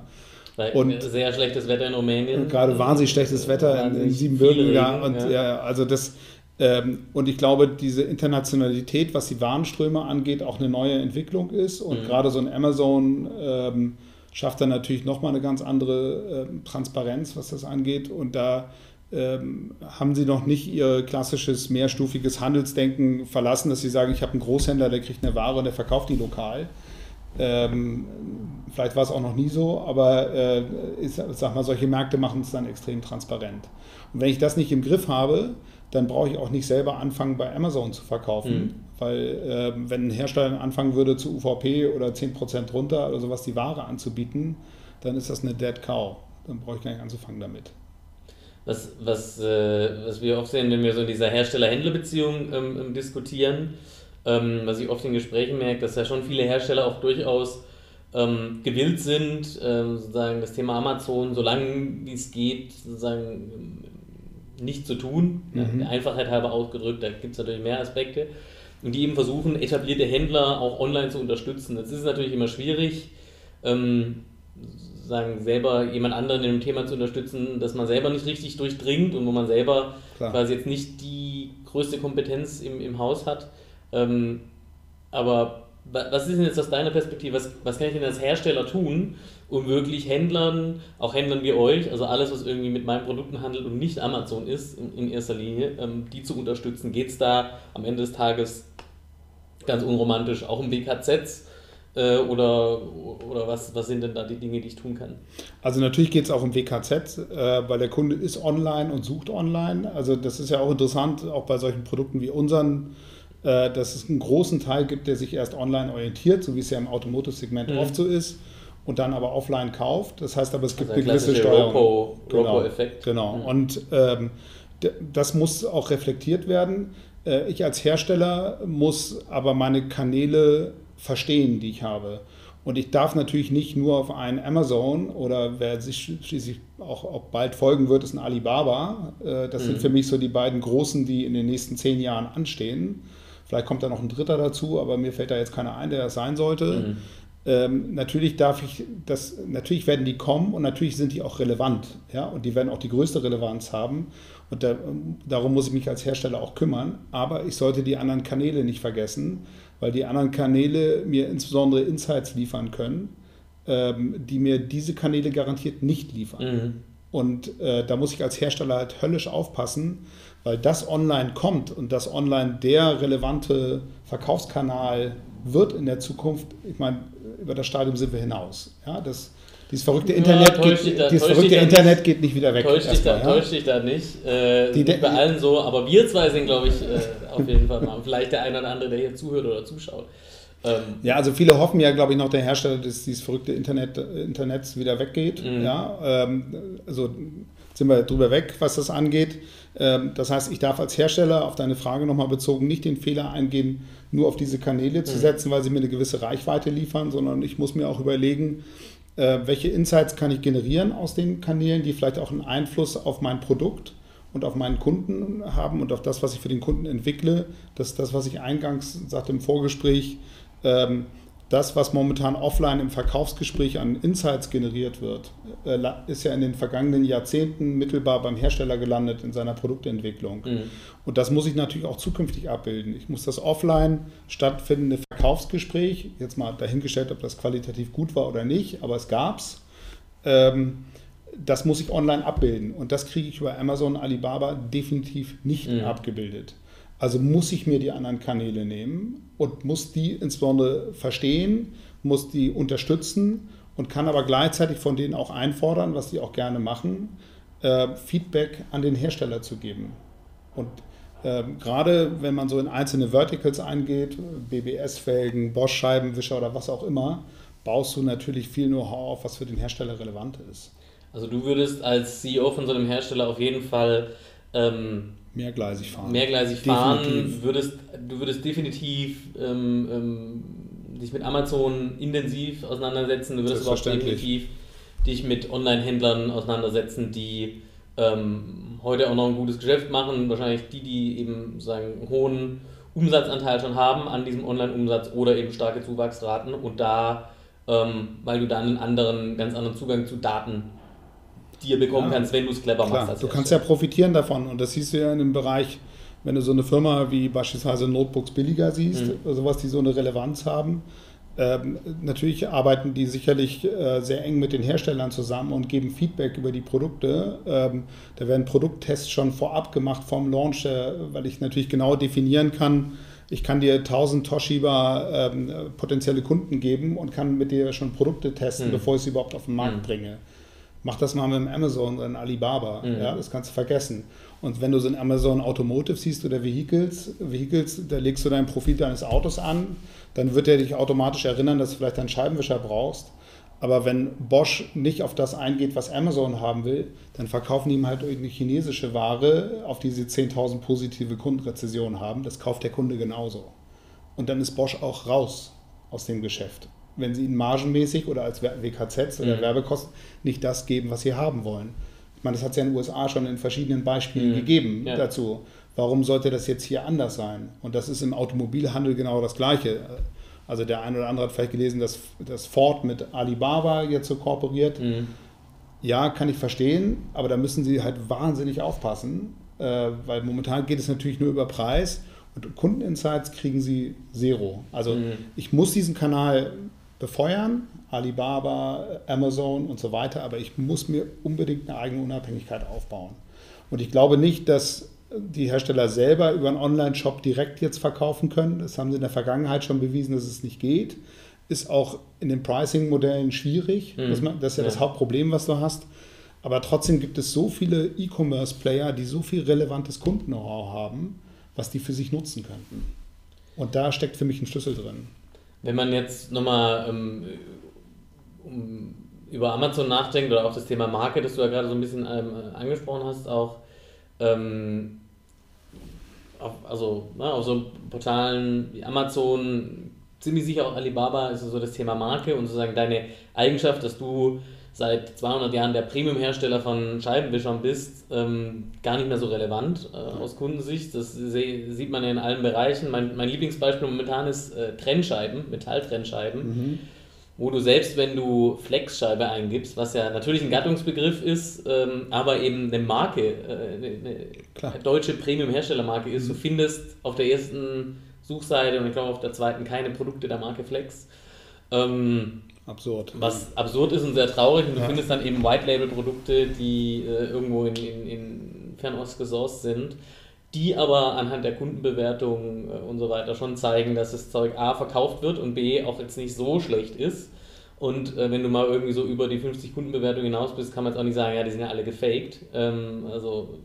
Und sehr schlechtes Wetter in Rumänien. Gerade wahnsinnig schlechtes Wetter in, in Siebenbürgen. Ja, und, ja. ja. also das, ähm, und ich glaube, diese Internationalität, was die Warenströme angeht, auch eine neue Entwicklung ist. Und mhm. gerade so ein Amazon ähm, schafft dann natürlich nochmal eine ganz andere äh, Transparenz, was das angeht. Und da ähm, haben sie noch nicht ihr klassisches mehrstufiges Handelsdenken verlassen, dass sie sagen, ich habe einen Großhändler, der kriegt eine Ware und der verkauft die lokal. Ähm, vielleicht war es auch noch nie so, aber äh, ich sag mal, solche Märkte machen es dann extrem transparent. Und wenn ich das nicht im Griff habe, dann brauche ich auch nicht selber anfangen, bei Amazon zu verkaufen. Mhm. Weil äh, wenn ein Hersteller anfangen würde, zu UVP oder 10% runter oder sowas die Ware anzubieten, dann ist das eine Dead Cow. Dann brauche ich gar nicht anzufangen damit. was, was, äh, was wir oft sehen, wenn wir so in dieser Hersteller-Händler-Beziehung ähm, ähm, diskutieren, ähm, was ich oft in Gesprächen merke, dass ja schon viele Hersteller auch durchaus ähm, gewillt sind, ähm, sozusagen das Thema Amazon, solange wie es geht, sozusagen nicht zu tun. Mhm. Der Einfachheit halber ausgedrückt, da gibt es natürlich mehr Aspekte. Und die eben versuchen, etablierte Händler auch online zu unterstützen. Das ist natürlich immer schwierig. Ähm, sagen, selber jemand anderen in dem Thema zu unterstützen, dass man selber nicht richtig durchdringt und wo man selber Klar. quasi jetzt nicht die größte Kompetenz im, im Haus hat. Ähm, aber was ist denn jetzt aus deiner Perspektive, was, was kann ich denn als Hersteller tun, um wirklich Händlern, auch Händlern wie euch, also alles, was irgendwie mit meinen Produkten handelt und nicht Amazon ist in, in erster Linie, ähm, die zu unterstützen? Geht es da am Ende des Tages ganz unromantisch auch um WKZs? Äh, oder oder was, was sind denn da die Dinge, die ich tun kann? Also natürlich geht es auch um WKZ, äh, weil der Kunde ist online und sucht online. Also das ist ja auch interessant, auch bei solchen Produkten wie unseren, dass es einen großen Teil gibt, der sich erst online orientiert, so wie es ja im Automotive-Segment mhm. oft so ist und dann aber offline kauft. Das heißt aber, es gibt also eine gewisse Steuerung. Genau, effekt Genau. Mhm. Und ähm, das muss auch reflektiert werden. Äh, ich als Hersteller muss aber meine Kanäle verstehen, die ich habe. Und ich darf natürlich nicht nur auf einen Amazon oder wer sich schließlich auch, auch bald folgen wird, ist ein Alibaba. Äh, das mhm. sind für mich so die beiden großen, die in den nächsten zehn Jahren anstehen. Vielleicht kommt da noch ein dritter dazu, aber mir fällt da jetzt keiner ein, der das sein sollte. Mhm. Ähm, natürlich darf ich das, natürlich werden die kommen und natürlich sind die auch relevant, ja, und die werden auch die größte Relevanz haben. Und da, darum muss ich mich als Hersteller auch kümmern. Aber ich sollte die anderen Kanäle nicht vergessen weil die anderen Kanäle mir insbesondere Insights liefern können, ähm, die mir diese Kanäle garantiert nicht liefern. Mhm. Und äh, da muss ich als Hersteller halt höllisch aufpassen, weil das online kommt und das online der relevante Verkaufskanal wird in der Zukunft. Ich meine, über das Stadium sind wir hinaus. Ja, das, dieses verrückte Internet, ja, geht, da, dieses verrückte Internet nicht, geht nicht wieder weg. Täusch dich, da, ja? täusch dich da nicht. Äh, die, nicht bei allen so, aber wir zwei sind, glaube ich, äh, auf jeden Fall mal. Vielleicht der eine oder andere, der hier zuhört oder zuschaut. Ähm, ja, also viele hoffen ja, glaube ich, noch der Hersteller, dass dieses verrückte Internet, Internets wieder weggeht. Mhm. Ja, ähm, also sind wir drüber weg, was das angeht. Ähm, das heißt, ich darf als Hersteller auf deine Frage nochmal bezogen nicht den Fehler eingehen, nur auf diese Kanäle zu mhm. setzen, weil sie mir eine gewisse Reichweite liefern, sondern ich muss mir auch überlegen, äh, welche Insights kann ich generieren aus den Kanälen, die vielleicht auch einen Einfluss auf mein Produkt und auf meinen Kunden haben und auf das, was ich für den Kunden entwickle. Das ist das, was ich eingangs sagte im Vorgespräch. Ähm, das, was momentan offline im Verkaufsgespräch an Insights generiert wird, äh, ist ja in den vergangenen Jahrzehnten mittelbar beim Hersteller gelandet in seiner Produktentwicklung. Mhm. Und das muss ich natürlich auch zukünftig abbilden. Ich muss das offline stattfindende Verkaufsgespräch, jetzt mal dahingestellt, ob das qualitativ gut war oder nicht, aber es gab es. Ähm, das muss ich online abbilden. Und das kriege ich über Amazon, Alibaba definitiv nicht mhm. abgebildet. Also muss ich mir die anderen Kanäle nehmen und muss die insbesondere verstehen, muss die unterstützen und kann aber gleichzeitig von denen auch einfordern, was die auch gerne machen, äh, Feedback an den Hersteller zu geben. Und äh, gerade wenn man so in einzelne Verticals eingeht, BBS-Felgen, Bosch-Scheibenwischer oder was auch immer, baust du natürlich viel Know-how auf, was für den Hersteller relevant ist. Also du würdest als CEO von so einem Hersteller auf jeden Fall ähm, mehrgleisig fahren. Mehrgleisig fahren. Würdest, du würdest definitiv ähm, ähm, dich mit Amazon intensiv auseinandersetzen. Du würdest aber auch definitiv dich mit Online-Händlern auseinandersetzen, die ähm, heute auch noch ein gutes Geschäft machen. Wahrscheinlich die, die eben sagen, einen hohen Umsatzanteil schon haben an diesem Online-Umsatz oder eben starke Zuwachsraten und da, ähm, weil du dann einen anderen, ganz anderen Zugang zu Daten dir bekommen ja, kannst, wenn du es clever klar, machst. Du kannst ja profitieren davon und das siehst du ja in dem Bereich, wenn du so eine Firma wie beispielsweise Notebooks billiger siehst, mhm. sowas, die so eine Relevanz haben. Ähm, natürlich arbeiten die sicherlich äh, sehr eng mit den Herstellern zusammen und geben Feedback über die Produkte. Ähm, da werden Produkttests schon vorab gemacht vom Launch, äh, weil ich natürlich genau definieren kann, ich kann dir 1000 Toshiba ähm, potenzielle Kunden geben und kann mit dir schon Produkte testen, mhm. bevor ich sie überhaupt auf den Markt mhm. bringe. Mach das mal mit dem Amazon oder Alibaba. Mhm. Ja, das kannst du vergessen. Und wenn du so ein Amazon Automotive siehst oder Vehicles, Vehicles, da legst du dein Profil deines Autos an, dann wird er dich automatisch erinnern, dass du vielleicht einen Scheibenwischer brauchst. Aber wenn Bosch nicht auf das eingeht, was Amazon haben will, dann verkaufen die ihm halt irgendeine chinesische Ware, auf die sie 10.000 positive Kundenrezessionen haben. Das kauft der Kunde genauso. Und dann ist Bosch auch raus aus dem Geschäft. Wenn sie ihnen margenmäßig oder als WKZs oder mhm. Werbekosten nicht das geben, was sie haben wollen. Ich meine, das hat es ja in den USA schon in verschiedenen Beispielen mhm. gegeben ja. dazu. Warum sollte das jetzt hier anders sein? Und das ist im Automobilhandel genau das Gleiche. Also der eine oder andere hat vielleicht gelesen, dass, dass Ford mit Alibaba jetzt so kooperiert. Mhm. Ja, kann ich verstehen, aber da müssen sie halt wahnsinnig aufpassen, äh, weil momentan geht es natürlich nur über Preis und Kundeninsights kriegen sie zero. Also mhm. ich muss diesen Kanal befeuern, Alibaba, Amazon und so weiter, aber ich muss mir unbedingt eine eigene Unabhängigkeit aufbauen. Und ich glaube nicht, dass die Hersteller selber über einen Online-Shop direkt jetzt verkaufen können. Das haben sie in der Vergangenheit schon bewiesen, dass es nicht geht. Ist auch in den Pricing-Modellen schwierig. Mhm. Das ist ja, ja das Hauptproblem, was du hast. Aber trotzdem gibt es so viele E-Commerce-Player, die so viel relevantes Kunden-Know-how haben, was die für sich nutzen könnten. Und da steckt für mich ein Schlüssel drin. Wenn man jetzt nochmal ähm, um, über Amazon nachdenkt oder auch das Thema Marke, das du ja gerade so ein bisschen ähm, angesprochen hast, auch ähm, auf, also ne, auf so Portalen wie Amazon, ziemlich sicher auch Alibaba, ist so das Thema Marke und sozusagen deine Eigenschaft, dass du seit 200 Jahren der Premium-Hersteller von Scheibenwischern bist, ähm, gar nicht mehr so relevant äh, aus Kundensicht. Das sieht man ja in allen Bereichen. Mein, mein Lieblingsbeispiel momentan ist äh, Trennscheiben, Metalltrennscheiben. Mhm wo du selbst, wenn du Flexscheibe eingibst, was ja natürlich ein Gattungsbegriff ist, ähm, aber eben eine Marke, äh, eine, eine deutsche Premium-Herstellermarke ist, mhm. du findest auf der ersten Suchseite und ich glaube auf der zweiten keine Produkte der Marke Flex. Ähm, absurd. Was absurd ist und sehr traurig und du ja. findest dann eben White-Label-Produkte, die äh, irgendwo in, in, in Fernost gesourced sind die aber anhand der Kundenbewertung äh, und so weiter schon zeigen, dass das Zeug A verkauft wird und B auch jetzt nicht so schlecht ist. Und äh, wenn du mal irgendwie so über die 50 Kundenbewertungen hinaus bist, kann man jetzt auch nicht sagen, ja, die sind ja alle gefaked. Ähm, also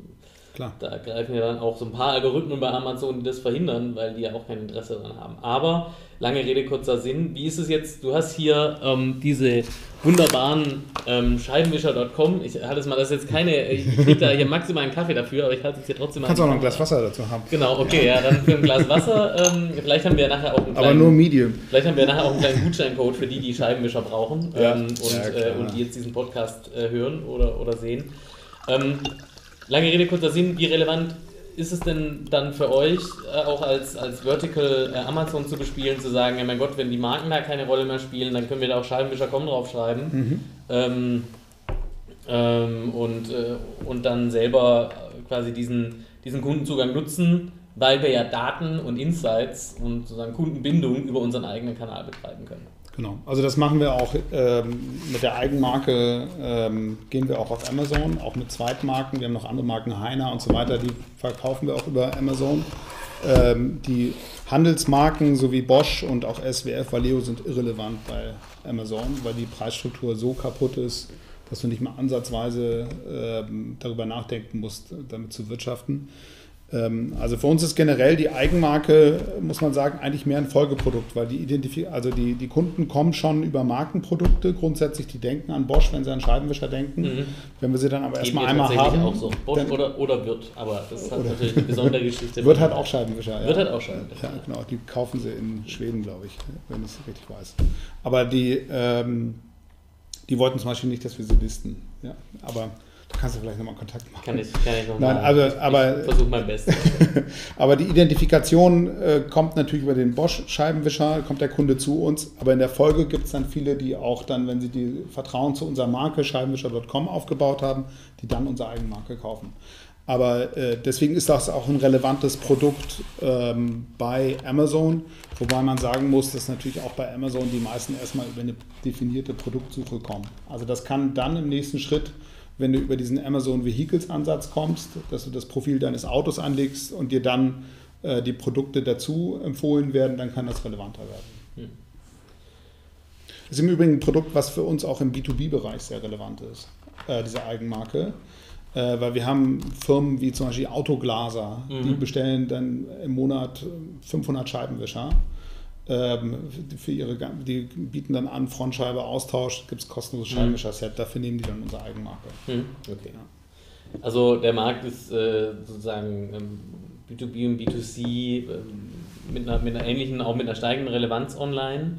Klar. da greifen ja dann auch so ein paar Algorithmen bei Amazon, die das verhindern, weil die ja auch kein Interesse daran haben. Aber lange Rede, kurzer Sinn. Wie ist es jetzt? Du hast hier ähm, diese wunderbaren ähm, Scheibenwischer.com. Ich halte es mal, das ist jetzt keine, ich kriege da hier maximal einen Kaffee dafür, aber ich halte es hier trotzdem mal. Kannst auch noch ein Glas Wasser dazu haben. Genau, okay, ja, dann für ein Glas Wasser. Ähm, vielleicht haben wir nachher auch einen kleinen, Aber nur Medium. Vielleicht haben wir nachher auch einen kleinen Gutscheincode für die, die Scheibenwischer brauchen ja. ähm, und, ja, äh, und die jetzt diesen Podcast äh, hören oder, oder sehen. Ähm, lange Rede, kurzer Sinn, wie relevant ist es denn dann für euch, äh, auch als, als Vertical äh, Amazon zu bespielen, zu sagen, ja mein Gott, wenn die Marken da keine Rolle mehr spielen, dann können wir da auch Scheibenwischer.com draufschreiben mhm. ähm, ähm, und, äh, und dann selber quasi diesen, diesen Kundenzugang nutzen, weil wir ja Daten und Insights und sozusagen Kundenbindung über unseren eigenen Kanal betreiben können. Genau, also das machen wir auch ähm, mit der Eigenmarke, ähm, gehen wir auch auf Amazon, auch mit Zweitmarken. Wir haben noch andere Marken, Heiner und so weiter, die verkaufen wir auch über Amazon. Ähm, die Handelsmarken sowie Bosch und auch SWF, Valeo sind irrelevant bei Amazon, weil die Preisstruktur so kaputt ist, dass du nicht mal ansatzweise ähm, darüber nachdenken musst, damit zu wirtschaften. Ähm, also für uns ist generell die Eigenmarke, muss man sagen, eigentlich mehr ein Folgeprodukt, weil die Identif also die, die Kunden kommen schon über Markenprodukte grundsätzlich, die denken an Bosch, wenn sie an Scheibenwischer denken. Mhm. Wenn wir sie dann aber erstmal einmal haben. auch so. Bosch oder, oder wird, aber das ist halt natürlich eine <laughs> besondere Geschichte. Wird halt auch Scheibenwischer, ja. Wird halt auch Scheibenwischer. Ja, genau, die kaufen sie in Schweden, glaube ich, wenn ich es richtig weiß. Aber die, ähm, die wollten zum Beispiel nicht, dass wir sie listen. Ja, aber kannst du vielleicht nochmal Kontakt machen. Kann ich, kann ich nochmal. Nein, also, aber, ich versuche mein Bestes. <laughs> aber die Identifikation äh, kommt natürlich über den Bosch-Scheibenwischer, kommt der Kunde zu uns. Aber in der Folge gibt es dann viele, die auch dann, wenn sie die Vertrauen zu unserer Marke scheibenwischer.com aufgebaut haben, die dann unsere eigene Marke kaufen. Aber äh, deswegen ist das auch ein relevantes Produkt ähm, bei Amazon, wobei man sagen muss, dass natürlich auch bei Amazon die meisten erstmal über eine definierte Produktsuche kommen. Also das kann dann im nächsten Schritt wenn du über diesen Amazon Vehicles Ansatz kommst, dass du das Profil deines Autos anlegst und dir dann äh, die Produkte dazu empfohlen werden, dann kann das relevanter werden. Hm. Das ist im Übrigen ein Produkt, was für uns auch im B2B-Bereich sehr relevant ist, äh, diese Eigenmarke. Äh, weil wir haben Firmen wie zum Beispiel Autoglaser, mhm. die bestellen dann im Monat 500 Scheibenwischer für ihre, die bieten dann an, Frontscheibe, Austausch, gibt es kostenloses mhm. Scheibenwischer-Set, dafür nehmen die dann unsere Eigenmarke. Mhm. Okay. Ja. Also der Markt ist äh, sozusagen ähm, B2B und B2C äh, mit, einer, mit einer ähnlichen, auch mit einer steigenden Relevanz online.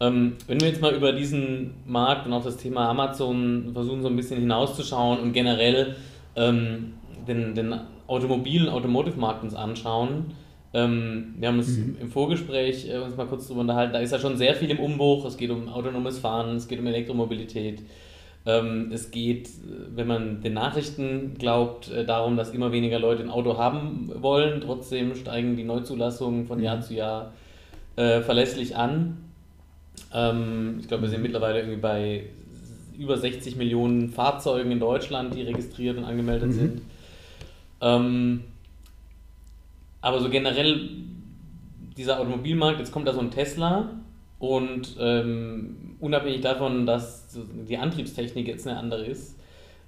Ähm, wenn wir jetzt mal über diesen Markt und auch das Thema Amazon versuchen, so ein bisschen hinauszuschauen und generell ähm, den, den Automobil- und Automotive-Markt uns anschauen, ähm, wir haben uns mhm. im Vorgespräch äh, uns mal kurz darüber unterhalten, da ist ja schon sehr viel im Umbruch. Es geht um autonomes Fahren, es geht um Elektromobilität. Ähm, es geht, wenn man den Nachrichten glaubt, äh, darum, dass immer weniger Leute ein Auto haben wollen. Trotzdem steigen die Neuzulassungen von mhm. Jahr zu Jahr äh, verlässlich an. Ähm, ich glaube, wir sind mittlerweile irgendwie bei über 60 Millionen Fahrzeugen in Deutschland, die registriert und angemeldet mhm. sind. Ähm, aber so generell dieser Automobilmarkt, jetzt kommt da so ein Tesla und ähm, unabhängig davon, dass die Antriebstechnik jetzt eine andere ist,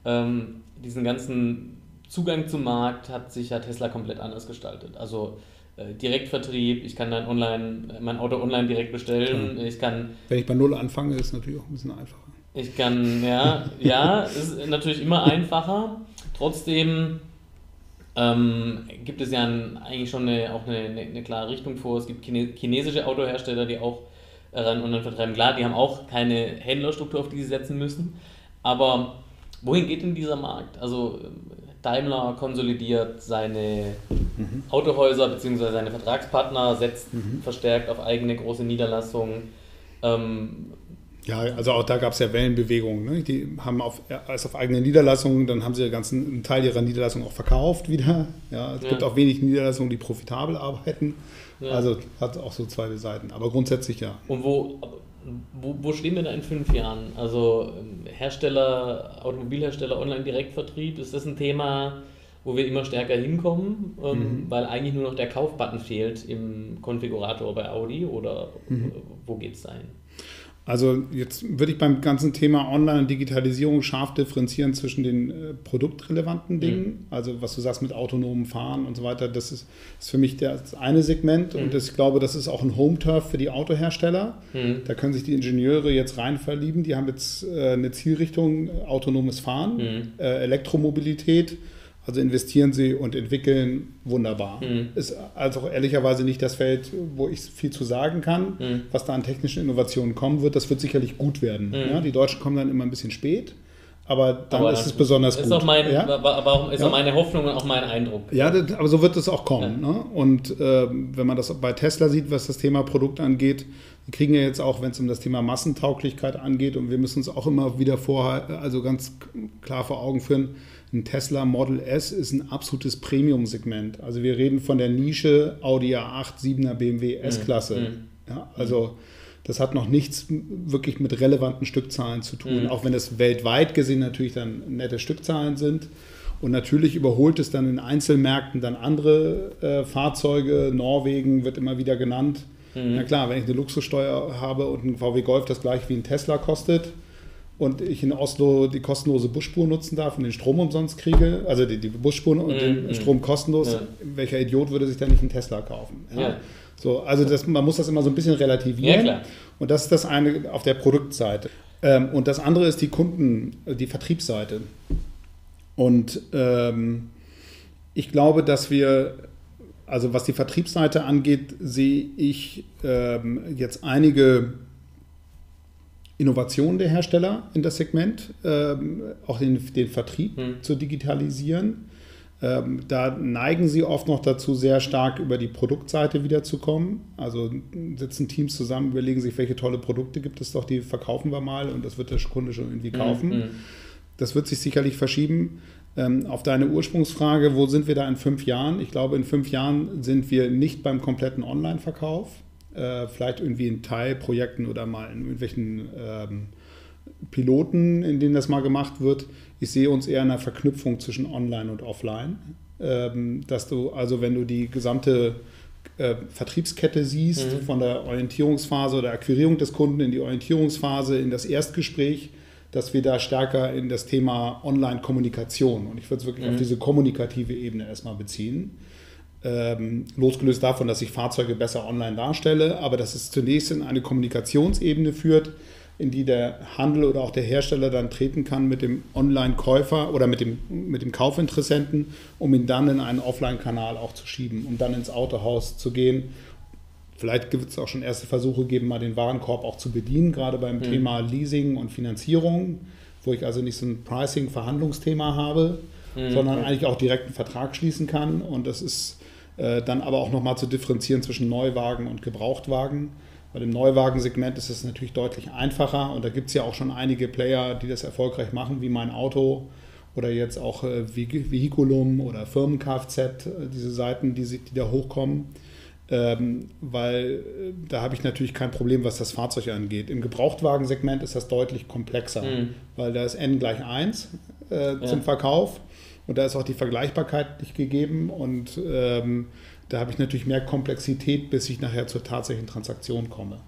ähm, diesen ganzen Zugang zum Markt hat sich ja Tesla komplett anders gestaltet. Also äh, Direktvertrieb, ich kann dann online mein Auto online direkt bestellen, ich kann... Wenn ich bei Null anfange, ist es natürlich auch ein bisschen einfacher. Ich kann, ja, ja, ist natürlich immer einfacher. Trotzdem ähm, gibt es ja ein, eigentlich schon eine, auch eine, eine, eine, klare Richtung vor. Es gibt chinesische Autohersteller, die auch äh, ran und dann vertreiben. Klar, die haben auch keine Händlerstruktur, auf die sie setzen müssen. Aber wohin geht denn dieser Markt? Also Daimler konsolidiert seine mhm. Autohäuser bzw. seine Vertragspartner, setzt mhm. verstärkt auf eigene große Niederlassungen. Ähm, ja, also auch da gab es ja Wellenbewegungen. Ne? Die haben auf, erst auf eigene Niederlassungen, dann haben sie ganzen, einen Teil ihrer Niederlassungen auch verkauft wieder. Ja, es ja. gibt auch wenig Niederlassungen, die profitabel arbeiten. Ja. Also hat auch so zwei Seiten. Aber grundsätzlich ja. Und wo, wo, wo stehen wir da in fünf Jahren? Also ähm, Hersteller, Automobilhersteller, Online-Direktvertrieb, ist das ein Thema, wo wir immer stärker hinkommen, ähm, mhm. weil eigentlich nur noch der Kaufbutton fehlt im Konfigurator bei Audi oder mhm. wo geht es dahin? Also jetzt würde ich beim ganzen Thema Online- und Digitalisierung scharf differenzieren zwischen den äh, produktrelevanten Dingen, mhm. also was du sagst mit autonomem Fahren und so weiter, das ist, ist für mich das eine Segment mhm. und das, ich glaube, das ist auch ein Home-Turf für die Autohersteller. Mhm. Da können sich die Ingenieure jetzt rein verlieben, die haben jetzt äh, eine Zielrichtung autonomes Fahren, mhm. äh, Elektromobilität also investieren sie und entwickeln wunderbar. Mhm. Ist also ehrlicherweise nicht das Feld, wo ich viel zu sagen kann, mhm. was da an technischen Innovationen kommen wird. Das wird sicherlich gut werden. Mhm. Ja, die Deutschen kommen dann immer ein bisschen spät. Aber dann aber ist es besonders ist gut. Auch mein, ja? Aber ist ja. auch meine Hoffnung und auch mein Eindruck. Ja, das, aber so wird es auch kommen. Ja. Ne? Und äh, wenn man das bei Tesla sieht, was das Thema Produkt angeht, die kriegen ja jetzt auch, wenn es um das Thema Massentauglichkeit angeht, und wir müssen uns auch immer wieder vorher, also ganz klar vor Augen führen, ein Tesla Model S ist ein absolutes Premium-Segment. Also wir reden von der Nische Audi A8, 7er BMW S-Klasse. Mhm. Ja, also das hat noch nichts wirklich mit relevanten Stückzahlen zu tun, mhm. auch wenn es weltweit gesehen natürlich dann nette Stückzahlen sind. Und natürlich überholt es dann in Einzelmärkten dann andere äh, Fahrzeuge. Norwegen wird immer wieder genannt. Mhm. Na klar, wenn ich eine Luxussteuer habe und ein VW Golf das gleiche wie ein Tesla kostet, und ich in Oslo die kostenlose Busspur nutzen darf und den Strom umsonst kriege, also die, die Busspur und mm, den mm. Strom kostenlos, ja. welcher Idiot würde sich da nicht einen Tesla kaufen? Ja? Ja. So, also das, man muss das immer so ein bisschen relativieren. Und das ist das eine auf der Produktseite. Ähm, und das andere ist die Kunden, die Vertriebsseite. Und ähm, ich glaube, dass wir, also was die Vertriebsseite angeht, sehe ich ähm, jetzt einige Innovation der Hersteller in das Segment, ähm, auch den, den Vertrieb hm. zu digitalisieren. Ähm, da neigen sie oft noch dazu, sehr stark über die Produktseite wiederzukommen. Also sitzen Teams zusammen, überlegen sich, welche tolle Produkte gibt es doch, die verkaufen wir mal und das wird der Kunde schon irgendwie hm, kaufen. Hm. Das wird sich sicherlich verschieben. Ähm, auf deine Ursprungsfrage, wo sind wir da in fünf Jahren? Ich glaube, in fünf Jahren sind wir nicht beim kompletten Online-Verkauf äh, vielleicht irgendwie in Teilprojekten oder mal in irgendwelchen ähm, Piloten, in denen das mal gemacht wird. Ich sehe uns eher in einer Verknüpfung zwischen Online und Offline. Ähm, dass du also, wenn du die gesamte äh, Vertriebskette siehst, mhm. von der Orientierungsphase oder Akquirierung des Kunden in die Orientierungsphase, in das Erstgespräch, dass wir da stärker in das Thema Online-Kommunikation und ich würde es wirklich mhm. auf diese kommunikative Ebene erstmal beziehen ähm, losgelöst davon, dass ich Fahrzeuge besser online darstelle, aber dass es zunächst in eine Kommunikationsebene führt, in die der Handel oder auch der Hersteller dann treten kann mit dem Online-Käufer oder mit dem, mit dem Kaufinteressenten, um ihn dann in einen Offline-Kanal auch zu schieben, um dann ins Autohaus zu gehen. Vielleicht wird es auch schon erste Versuche geben, mal den Warenkorb auch zu bedienen, gerade beim mhm. Thema Leasing und Finanzierung, wo ich also nicht so ein Pricing-Verhandlungsthema habe, mhm. sondern eigentlich auch direkt einen Vertrag schließen kann. Und das ist äh, dann aber auch nochmal zu differenzieren zwischen Neuwagen und Gebrauchtwagen bei dem Neuwagensegment ist es natürlich deutlich einfacher und da gibt es ja auch schon einige Player, die das erfolgreich machen, wie mein Auto oder jetzt auch äh, Vehiculum oder Firmen-Kfz, äh, diese Seiten, die, die da hochkommen. Ähm, weil äh, da habe ich natürlich kein Problem, was das Fahrzeug angeht. Im Gebrauchtwagensegment ist das deutlich komplexer, mhm. weil da ist N gleich 1 äh, ja. zum Verkauf und da ist auch die Vergleichbarkeit nicht gegeben und ähm, da habe ich natürlich mehr Komplexität, bis ich nachher zur tatsächlichen Transaktion komme.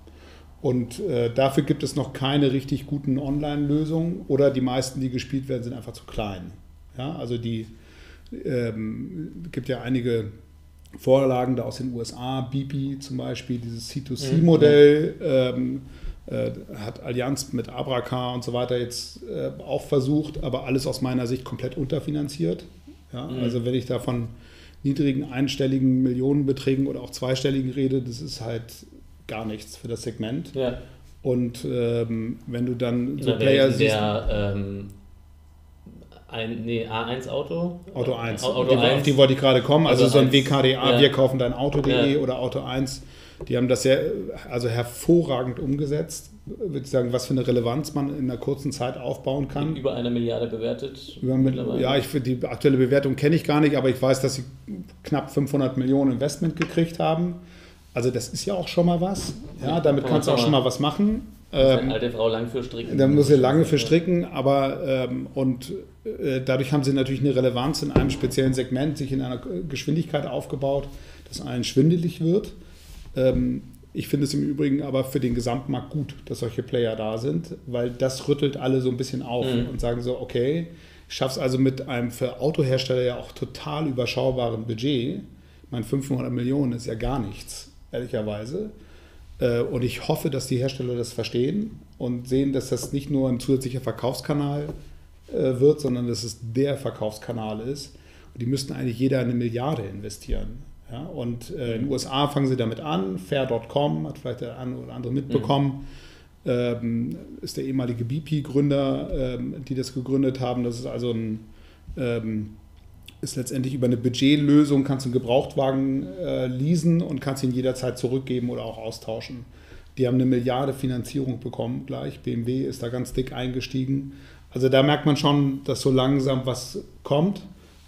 Und äh, dafür gibt es noch keine richtig guten Online-Lösungen oder die meisten, die gespielt werden, sind einfach zu klein. Ja, also die ähm, gibt ja einige Vorlagen da aus den USA, BP zum Beispiel, dieses C2C-Modell ähm, äh, hat Allianz mit Abracar und so weiter jetzt äh, auch versucht, aber alles aus meiner Sicht komplett unterfinanziert. Ja, mhm. Also wenn ich davon niedrigen einstelligen Millionenbeträgen oder auch zweistelligen rede, das ist halt gar nichts für das Segment. Ja. Und ähm, wenn du dann so Player siehst. Der, ähm, ein, nee, A1-Auto? Auto 1. Auto die, 1. Auf die wollte ich gerade kommen. Also, also so ein WKDA, ja. wir kaufen dein Auto.de ja. oder Auto 1. Die haben das sehr, also hervorragend umgesetzt würde ich sagen, was für eine Relevanz man in einer kurzen Zeit aufbauen kann. Über eine Milliarde bewertet. Über, ja, ich, die aktuelle Bewertung kenne ich gar nicht, aber ich weiß, dass sie knapp 500 Millionen Investment gekriegt haben. Also das ist ja auch schon mal was. Ja, damit Kann kannst du auch schon mal was machen. Ähm, alte Frau lang für stricken. Da muss sie lange für stricken, aber ähm, und äh, dadurch haben sie natürlich eine Relevanz in einem speziellen Segment, sich in einer Geschwindigkeit aufgebaut, dass allen schwindelig wird. Ähm, ich finde es im Übrigen aber für den Gesamtmarkt gut, dass solche Player da sind, weil das rüttelt alle so ein bisschen auf mhm. und sagen so, okay, ich schaffe es also mit einem für Autohersteller ja auch total überschaubaren Budget. Mein 500 Millionen ist ja gar nichts, ehrlicherweise. Äh, und ich hoffe, dass die Hersteller das verstehen und sehen, dass das nicht nur ein zusätzlicher Verkaufskanal äh, wird, sondern dass es der Verkaufskanal ist. Und die müssten eigentlich jeder eine Milliarde investieren. Ja, und äh, in den USA fangen sie damit an. Fair.com hat vielleicht der eine oder andere mitbekommen. Mhm. Ähm, ist der ehemalige BP-Gründer, ähm, die das gegründet haben. Das ist also ein, ähm, ist letztendlich über eine Budgetlösung, kannst du einen Gebrauchtwagen äh, leasen und kannst ihn jederzeit zurückgeben oder auch austauschen. Die haben eine Milliarde Finanzierung bekommen gleich. BMW ist da ganz dick eingestiegen. Also da merkt man schon, dass so langsam was kommt.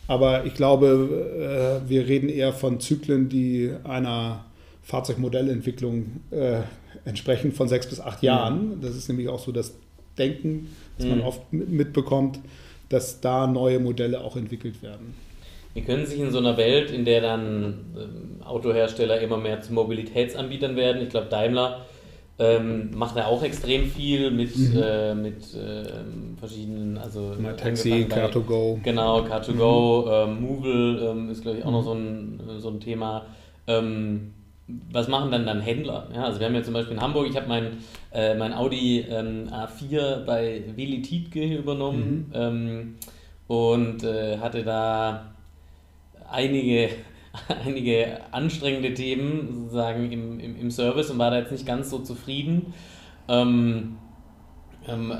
Aber ich glaube, äh, wir reden eher von Zyklen, die einer Fahrzeugmodellentwicklung äh, entsprechen von sechs bis acht Jahren. Das ist nämlich auch so das Denken, das man mhm. oft mitbekommt, dass da neue Modelle auch entwickelt werden. Wie können sich in so einer Welt, in der dann ähm, Autohersteller immer mehr zu Mobilitätsanbietern werden, ich glaube Daimler ähm, macht er auch extrem viel mit, mhm. äh, mit äh, verschiedenen, also My Taxi, Car2Go. Genau, Car2Go, mhm. ähm, Movil ähm, ist glaube ich auch noch so ein, so ein Thema. Ähm, was machen dann dann Händler? Ja, also wir haben ja zum Beispiel in Hamburg, ich habe mein, äh, mein Audi ähm, A4 bei Willi Tietke übernommen mhm. Ähm, und äh, hatte da einige <laughs> einige anstrengende Themen sozusagen im, im, im Service und war da jetzt nicht ganz so zufrieden. Ähm, ähm,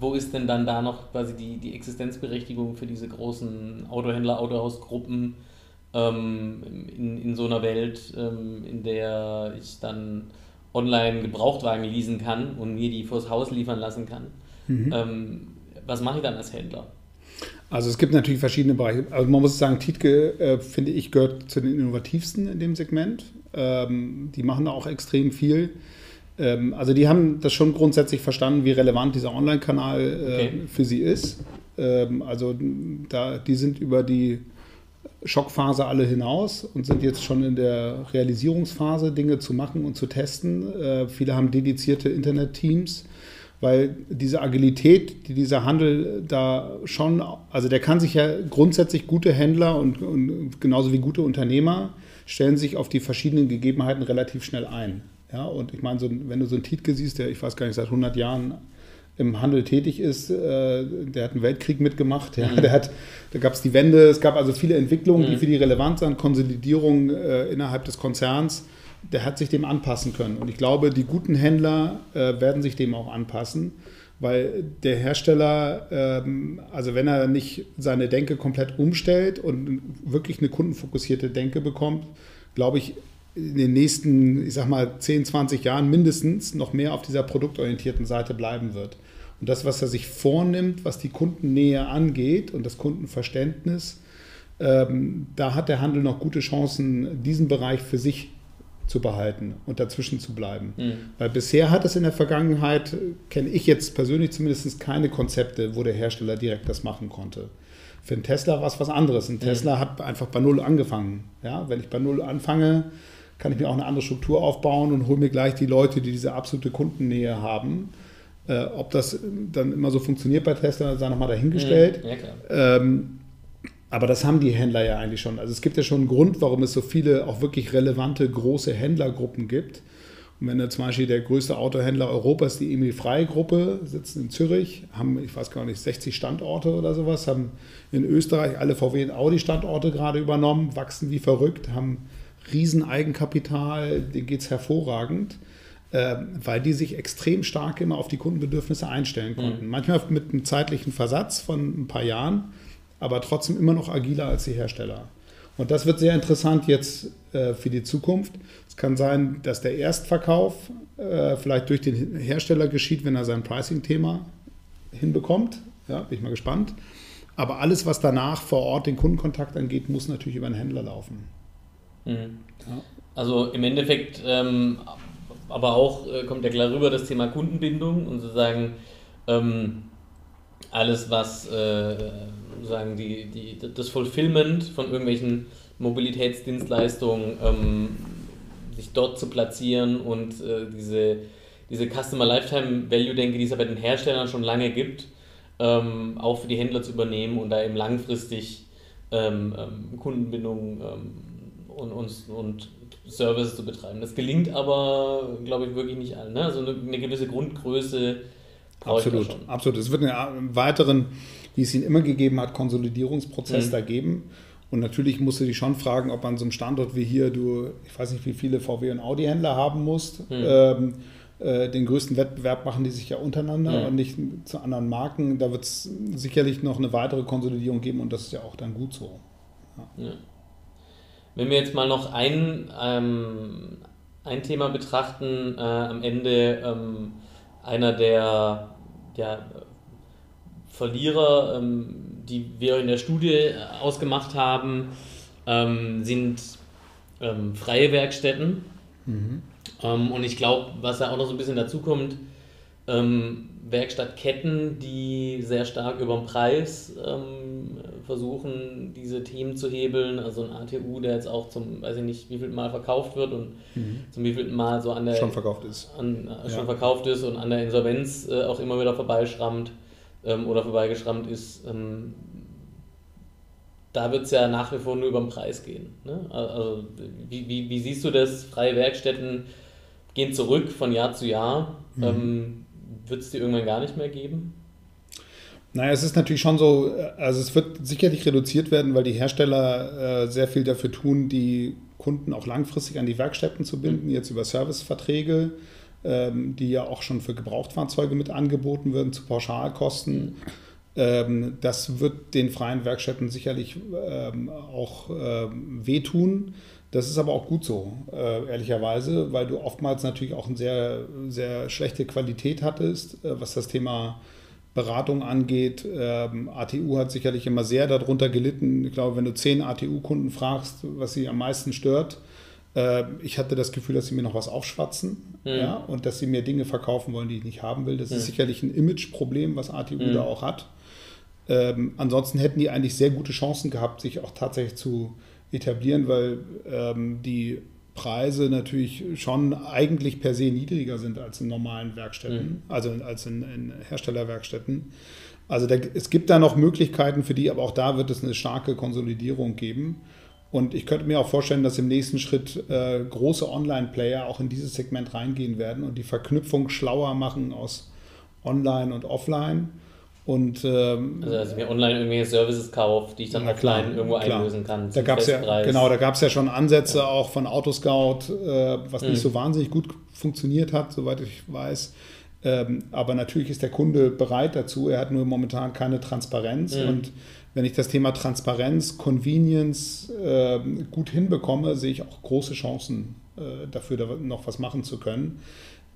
wo ist denn dann da noch quasi die, die Existenzberechtigung für diese großen Autohändler, Autohausgruppen ähm, in, in so einer Welt, ähm, in der ich dann online Gebrauchtwagen leasen kann und mir die vors Haus liefern lassen kann? Mhm. Ähm, was mache ich dann als Händler? Also es gibt natürlich verschiedene Bereiche. Also man muss sagen, Tietke, äh, finde ich, gehört zu den innovativsten in dem Segment. Ähm, die machen da auch extrem viel. Ähm, also die haben das schon grundsätzlich verstanden, wie relevant dieser Online-Kanal äh, okay. für sie ist. Ähm, also da, die sind über die Schockphase alle hinaus und sind jetzt schon in der Realisierungsphase, Dinge zu machen und zu testen. Äh, viele haben dedizierte Internet-Teams weil diese Agilität, die dieser Handel da schon, also der kann sich ja grundsätzlich gute Händler und, und genauso wie gute Unternehmer stellen sich auf die verschiedenen Gegebenheiten relativ schnell ein. Ja, und ich meine, so, wenn du so einen Tietke siehst, der, ich weiß gar nicht, seit 100 Jahren im Handel tätig ist, äh, der hat einen Weltkrieg mitgemacht, ja, mhm. der hat, da gab es die Wende, es gab also viele Entwicklungen, mhm. die für die relevant sind, Konsolidierung äh, innerhalb des Konzerns der hat sich dem anpassen können. Und ich glaube, die guten Händler äh, werden sich dem auch anpassen, weil der Hersteller, ähm, also wenn er nicht seine Denke komplett umstellt und wirklich eine kundenfokussierte Denke bekommt, glaube ich, in den nächsten, ich sag mal, 10, 20 Jahren mindestens noch mehr auf dieser produktorientierten Seite bleiben wird. Und das, was er sich vornimmt, was die Kundennähe angeht und das Kundenverständnis, ähm, da hat der Handel noch gute Chancen, diesen Bereich für sich zu behalten und dazwischen zu bleiben. Mhm. Weil bisher hat es in der Vergangenheit, kenne ich jetzt persönlich zumindest keine Konzepte, wo der Hersteller direkt das machen konnte. Für einen Tesla war es was anderes. Ein mhm. Tesla hat einfach bei Null angefangen. Ja, wenn ich bei Null anfange, kann ich mir auch eine andere Struktur aufbauen und hole mir gleich die Leute, die diese absolute Kundennähe haben. Äh, ob das dann immer so funktioniert bei Tesla, sei nochmal dahingestellt. Mhm. Ja, ähm, aber das haben die Händler ja eigentlich schon. Also es gibt ja schon einen Grund, warum es so viele auch wirklich relevante große Händlergruppen gibt. Und wenn da zum Beispiel der größte Autohändler Europas, die Emil Frey Gruppe, sitzen in Zürich, haben, ich weiß gar nicht, 60 Standorte oder sowas, haben in Österreich alle VW und Audi Standorte gerade übernommen, wachsen wie verrückt, haben riesen Eigenkapital, denen geht es hervorragend, äh, weil die sich extrem stark immer auf die Kundenbedürfnisse einstellen konnten. Mhm. Manchmal mit einem zeitlichen Versatz von ein paar Jahren aber trotzdem immer noch agiler als die Hersteller. Und das wird sehr interessant jetzt äh, für die Zukunft. Es kann sein, dass der Erstverkauf äh, vielleicht durch den Hersteller geschieht, wenn er sein Pricing-Thema hinbekommt. Ja, bin ich mal gespannt. Aber alles, was danach vor Ort den Kundenkontakt angeht, muss natürlich über einen Händler laufen. Mhm. Ja. Also im Endeffekt, ähm, aber auch äh, kommt ja klar rüber das Thema Kundenbindung und sozusagen ähm, alles, was äh, sagen die, die, das Fulfillment von irgendwelchen Mobilitätsdienstleistungen, ähm, sich dort zu platzieren und äh, diese, diese Customer Lifetime Value, denke die es ja bei den Herstellern schon lange gibt, ähm, auch für die Händler zu übernehmen und da eben langfristig ähm, ähm Kundenbindung ähm, und, und, und Services zu betreiben. Das gelingt aber, glaube ich, wirklich nicht allen. Ne? Also eine, eine gewisse Grundgröße Absolut, absolut. Es wird einen weiteren, wie es ihn immer gegeben hat, Konsolidierungsprozess mhm. da geben. Und natürlich musst du dich schon fragen, ob an so einem Standort wie hier du, ich weiß nicht, wie viele VW und Audi-Händler haben musst. Mhm. Ähm, äh, den größten Wettbewerb machen die sich ja untereinander mhm. und nicht zu anderen Marken. Da wird es sicherlich noch eine weitere Konsolidierung geben und das ist ja auch dann gut so. Ja. Ja. Wenn wir jetzt mal noch ein, ähm, ein Thema betrachten, äh, am Ende ähm, einer der ja, Verlierer, ähm, die wir in der Studie äh, ausgemacht haben, ähm, sind ähm, freie Werkstätten. Mhm. Ähm, und ich glaube, was da auch noch so ein bisschen dazu kommt, ähm, Werkstattketten, die sehr stark über den Preis versuchen, diese Themen zu hebeln. Also ein ATU, der jetzt auch zum, weiß ich nicht, wie viel Mal verkauft wird und mhm. zum wie viel Mal so an der. Schon verkauft ist. An, äh, schon ja. verkauft ist und an der Insolvenz äh, auch immer wieder vorbeischrammt ähm, oder vorbeigeschrammt ist. Ähm, da wird es ja nach wie vor nur über den Preis gehen. Ne? Also, wie, wie, wie siehst du das? Freie Werkstätten gehen zurück von Jahr zu Jahr. Mhm. Ähm, wird es die irgendwann gar nicht mehr geben? Naja, es ist natürlich schon so, also es wird sicherlich reduziert werden, weil die Hersteller äh, sehr viel dafür tun, die Kunden auch langfristig an die Werkstätten zu binden, mhm. jetzt über Serviceverträge, die ja auch schon für Gebrauchtfahrzeuge mit angeboten werden zu Pauschalkosten. Ähm, das wird den freien Werkstätten sicherlich ähm, auch ähm, wehtun. Das ist aber auch gut so, äh, ehrlicherweise, weil du oftmals natürlich auch eine sehr, sehr schlechte Qualität hattest, äh, was das Thema Beratung angeht. Ähm, ATU hat sicherlich immer sehr darunter gelitten. Ich glaube, wenn du zehn ATU-Kunden fragst, was sie am meisten stört, ich hatte das Gefühl, dass sie mir noch was aufschwatzen mhm. ja, und dass sie mir Dinge verkaufen wollen, die ich nicht haben will. Das mhm. ist sicherlich ein Imageproblem, was ATU mhm. da auch hat. Ähm, ansonsten hätten die eigentlich sehr gute Chancen gehabt, sich auch tatsächlich zu etablieren, weil ähm, die Preise natürlich schon eigentlich per se niedriger sind als in normalen Werkstätten, mhm. also als in, in Herstellerwerkstätten. Also da, es gibt da noch Möglichkeiten für die, aber auch da wird es eine starke Konsolidierung geben. Und ich könnte mir auch vorstellen, dass im nächsten Schritt äh, große Online-Player auch in dieses Segment reingehen werden und die Verknüpfung schlauer machen aus Online und Offline. Und, ähm, also, dass ich mir online irgendwelche Services kaufe, die ich dann offline klar, irgendwo klar. einlösen kann. Da gab's ja, genau, da gab es ja schon Ansätze ja. auch von Autoscout, äh, was mhm. nicht so wahnsinnig gut funktioniert hat, soweit ich weiß. Ähm, aber natürlich ist der Kunde bereit dazu. Er hat nur momentan keine Transparenz. Mhm. Und wenn ich das Thema Transparenz, Convenience äh, gut hinbekomme, sehe ich auch große Chancen äh, dafür, da noch was machen zu können.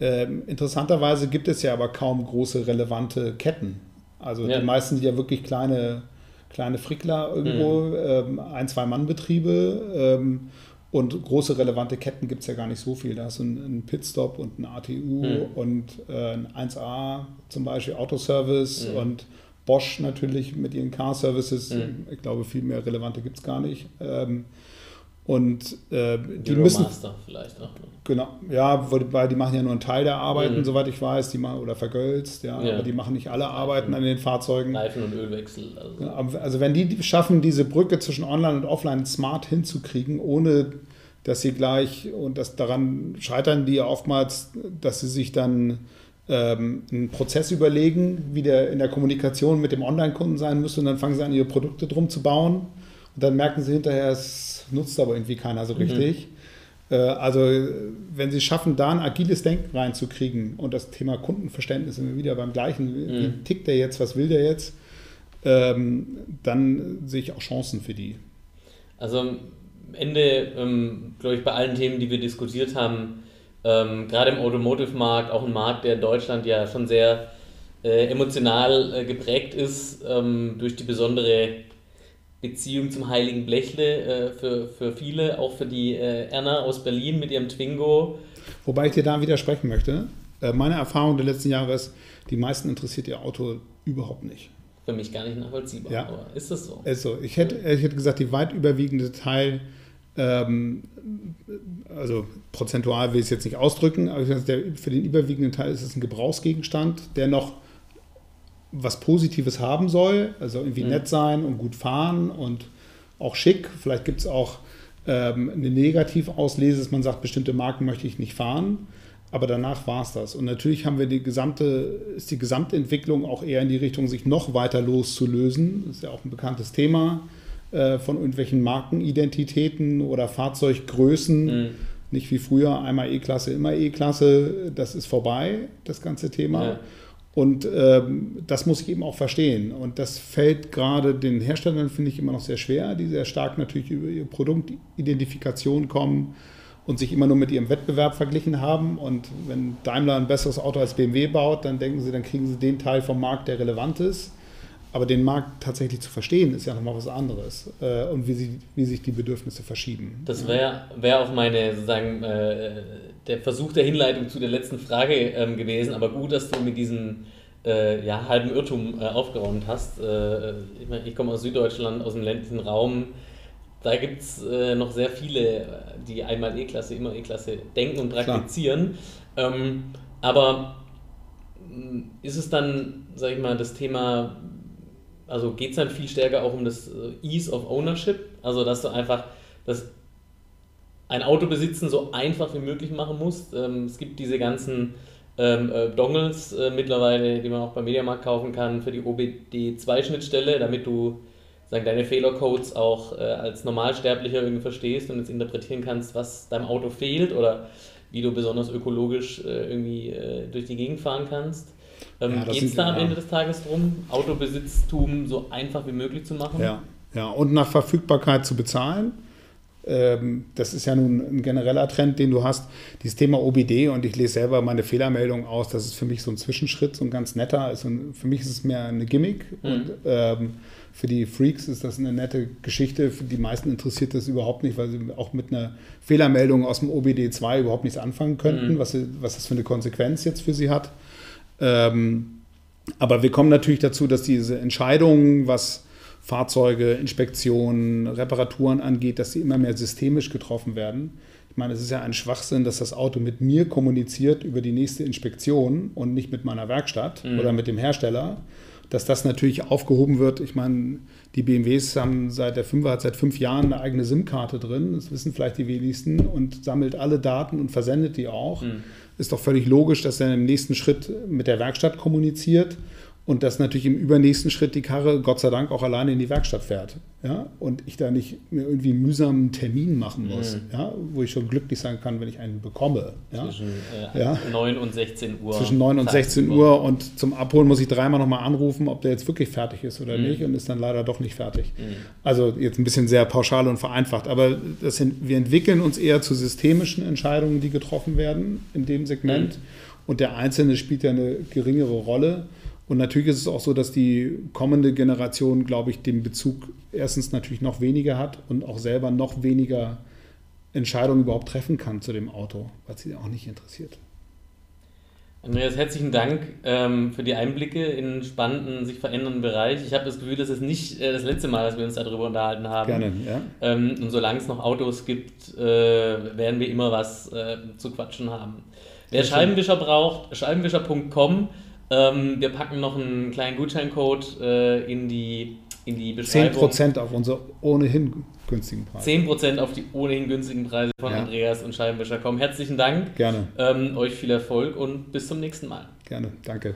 Ähm, interessanterweise gibt es ja aber kaum große relevante Ketten. Also ja. die meisten sind ja wirklich kleine, kleine Frickler irgendwo, mhm. ähm, ein, zwei Mann-Betriebe. Ähm, und große relevante Ketten gibt es ja gar nicht so viel. Da hast du einen Pitstop und ein ATU mhm. und äh, ein 1A zum Beispiel Autoservice mhm. und Bosch natürlich mit ihren Car Services. Mhm. Ich glaube, viel mehr relevante gibt es gar nicht. Ähm, und äh, die Euro müssen. Master vielleicht auch. Genau, ja, wobei die machen ja nur einen Teil der Arbeiten, mhm. soweit ich weiß, die machen, oder vergölzt, ja, ja, aber die machen nicht alle Arbeiten an den Fahrzeugen. Reifen und Ölwechsel. Also. also wenn die schaffen, diese Brücke zwischen Online und Offline smart hinzukriegen, ohne dass sie gleich, und das daran scheitern die ja oftmals, dass sie sich dann ähm, einen Prozess überlegen, wie der in der Kommunikation mit dem Online-Kunden sein müsste, und dann fangen sie an, ihre Produkte drum zu bauen. Und dann merken sie hinterher, es nutzt aber irgendwie keiner so mhm. richtig. Mhm. Äh, also, wenn sie schaffen, da ein agiles Denken reinzukriegen und das Thema Kundenverständnis immer wieder beim gleichen, mhm. wie tickt der jetzt, was will der jetzt, ähm, dann sehe ich auch Chancen für die. Also am Ende, ähm, glaube ich, bei allen Themen, die wir diskutiert haben, ähm, gerade im Automotive-Markt, auch ein Markt, der in Deutschland ja schon sehr äh, emotional äh, geprägt ist ähm, durch die besondere Beziehung zum heiligen Blechle äh, für, für viele, auch für die äh, Erna aus Berlin mit ihrem Twingo. Wobei ich dir da widersprechen möchte. Äh, meine Erfahrung der letzten Jahre ist, die meisten interessiert ihr Auto überhaupt nicht. Für mich gar nicht nachvollziehbar, ja. aber ist das so? Ist so. Ich hätte, ich hätte gesagt, die weit überwiegende Teil, also prozentual will ich es jetzt nicht ausdrücken, aber für den überwiegenden Teil ist es ein Gebrauchsgegenstand, der noch was Positives haben soll, also irgendwie mhm. nett sein und gut fahren und auch schick. Vielleicht gibt es auch ähm, eine Negativauslese, dass man sagt, bestimmte Marken möchte ich nicht fahren. Aber danach war es das. Und natürlich haben wir die gesamte, ist die Gesamtentwicklung auch eher in die Richtung, sich noch weiter loszulösen. Das ist ja auch ein bekanntes Thema äh, von irgendwelchen Markenidentitäten oder Fahrzeuggrößen. Mhm. Nicht wie früher, einmal E-Klasse, immer E-Klasse. Das ist vorbei, das ganze Thema. Ja. Und ähm, das muss ich eben auch verstehen. Und das fällt gerade den Herstellern, finde ich, immer noch sehr schwer, die sehr stark natürlich über ihre Produktidentifikation kommen und sich immer nur mit ihrem Wettbewerb verglichen haben. Und wenn Daimler ein besseres Auto als BMW baut, dann denken sie, dann kriegen sie den Teil vom Markt, der relevant ist. Aber den Markt tatsächlich zu verstehen, ist ja nochmal was anderes. Äh, und wie, sie, wie sich die Bedürfnisse verschieben. Das wäre wär auch meine, sozusagen, äh, der Versuch der Hinleitung zu der letzten Frage ähm, gewesen. Aber gut, dass du mit diesem äh, ja, halben Irrtum äh, aufgeräumt hast. Äh, ich, mein, ich komme aus Süddeutschland, aus dem ländlichen Raum. Da gibt es äh, noch sehr viele, die einmal E-Klasse, immer E-Klasse denken und praktizieren. Ähm, aber mm, ist es dann, sag ich mal, das Thema also geht es dann viel stärker auch um das äh, Ease of Ownership, also dass du einfach das ein Auto besitzen so einfach wie möglich machen musst. Ähm, es gibt diese ganzen ähm, äh, Dongles äh, mittlerweile, die man auch beim Mediamarkt kaufen kann für die OBD2-Schnittstelle, damit du sagen, deine Fehlercodes auch äh, als Normalsterblicher irgendwie verstehst und jetzt interpretieren kannst, was deinem Auto fehlt oder wie du besonders ökologisch äh, irgendwie äh, durch die Gegend fahren kannst. Ähm, ja, Geht es da am Ende des Tages darum, Autobesitztum so einfach wie möglich zu machen? Ja, ja. und nach Verfügbarkeit zu bezahlen. Ähm, das ist ja nun ein genereller Trend, den du hast. Dieses Thema OBD und ich lese selber meine Fehlermeldung aus, das ist für mich so ein Zwischenschritt, so ein ganz netter. Also für mich ist es mehr eine Gimmick mhm. und ähm, für die Freaks ist das eine nette Geschichte. Für die meisten interessiert das überhaupt nicht, weil sie auch mit einer Fehlermeldung aus dem OBD 2 überhaupt nichts anfangen könnten, mhm. was, was das für eine Konsequenz jetzt für sie hat. Ähm, aber wir kommen natürlich dazu, dass diese Entscheidungen, was Fahrzeuge, Inspektionen, Reparaturen angeht, dass sie immer mehr systemisch getroffen werden. Ich meine, es ist ja ein Schwachsinn, dass das Auto mit mir kommuniziert über die nächste Inspektion und nicht mit meiner Werkstatt mhm. oder mit dem Hersteller. Dass das natürlich aufgehoben wird. Ich meine, die BMWs haben seit der 5 hat seit fünf Jahren eine eigene SIM-Karte drin. Das wissen vielleicht die wenigsten und sammelt alle Daten und versendet die auch. Mhm. Ist doch völlig logisch, dass er im nächsten Schritt mit der Werkstatt kommuniziert und dass natürlich im übernächsten Schritt die Karre Gott sei Dank auch alleine in die Werkstatt fährt. Ja? Und ich da nicht mir irgendwie einen mühsamen Termin machen muss, mhm. ja? wo ich schon glücklich sein kann, wenn ich einen bekomme. Ja? Zwischen äh, ja? 9 und 16 Uhr. Zwischen 9 und 16 Uhr und zum Abholen muss ich dreimal nochmal anrufen, ob der jetzt wirklich fertig ist oder mhm. nicht und ist dann leider doch nicht fertig. Mhm. Also jetzt ein bisschen sehr pauschal und vereinfacht, aber das sind, wir entwickeln uns eher zu systemischen Entscheidungen, die getroffen werden in dem Segment. Mhm. Und der Einzelne spielt ja eine geringere Rolle. Und natürlich ist es auch so, dass die kommende Generation, glaube ich, den Bezug erstens natürlich noch weniger hat und auch selber noch weniger Entscheidungen überhaupt treffen kann zu dem Auto, weil sie auch nicht interessiert. Andreas, herzlichen Dank ähm, für die Einblicke in einen spannenden, sich verändernden Bereich. Ich habe das Gefühl, das ist nicht äh, das letzte Mal, dass wir uns darüber unterhalten haben. Gerne, ja. Ähm, und solange es noch Autos gibt, äh, werden wir immer was äh, zu quatschen haben. Wer Scheibenwischer braucht, scheibenwischer.com ähm, wir packen noch einen kleinen Gutscheincode äh, in, die, in die Beschreibung. 10% auf unsere ohnehin günstigen Preise. 10% auf die ohnehin günstigen Preise von ja. Andreas und Scheibenwischer kommen. Herzlichen Dank. Gerne. Ähm, euch viel Erfolg und bis zum nächsten Mal. Gerne, danke.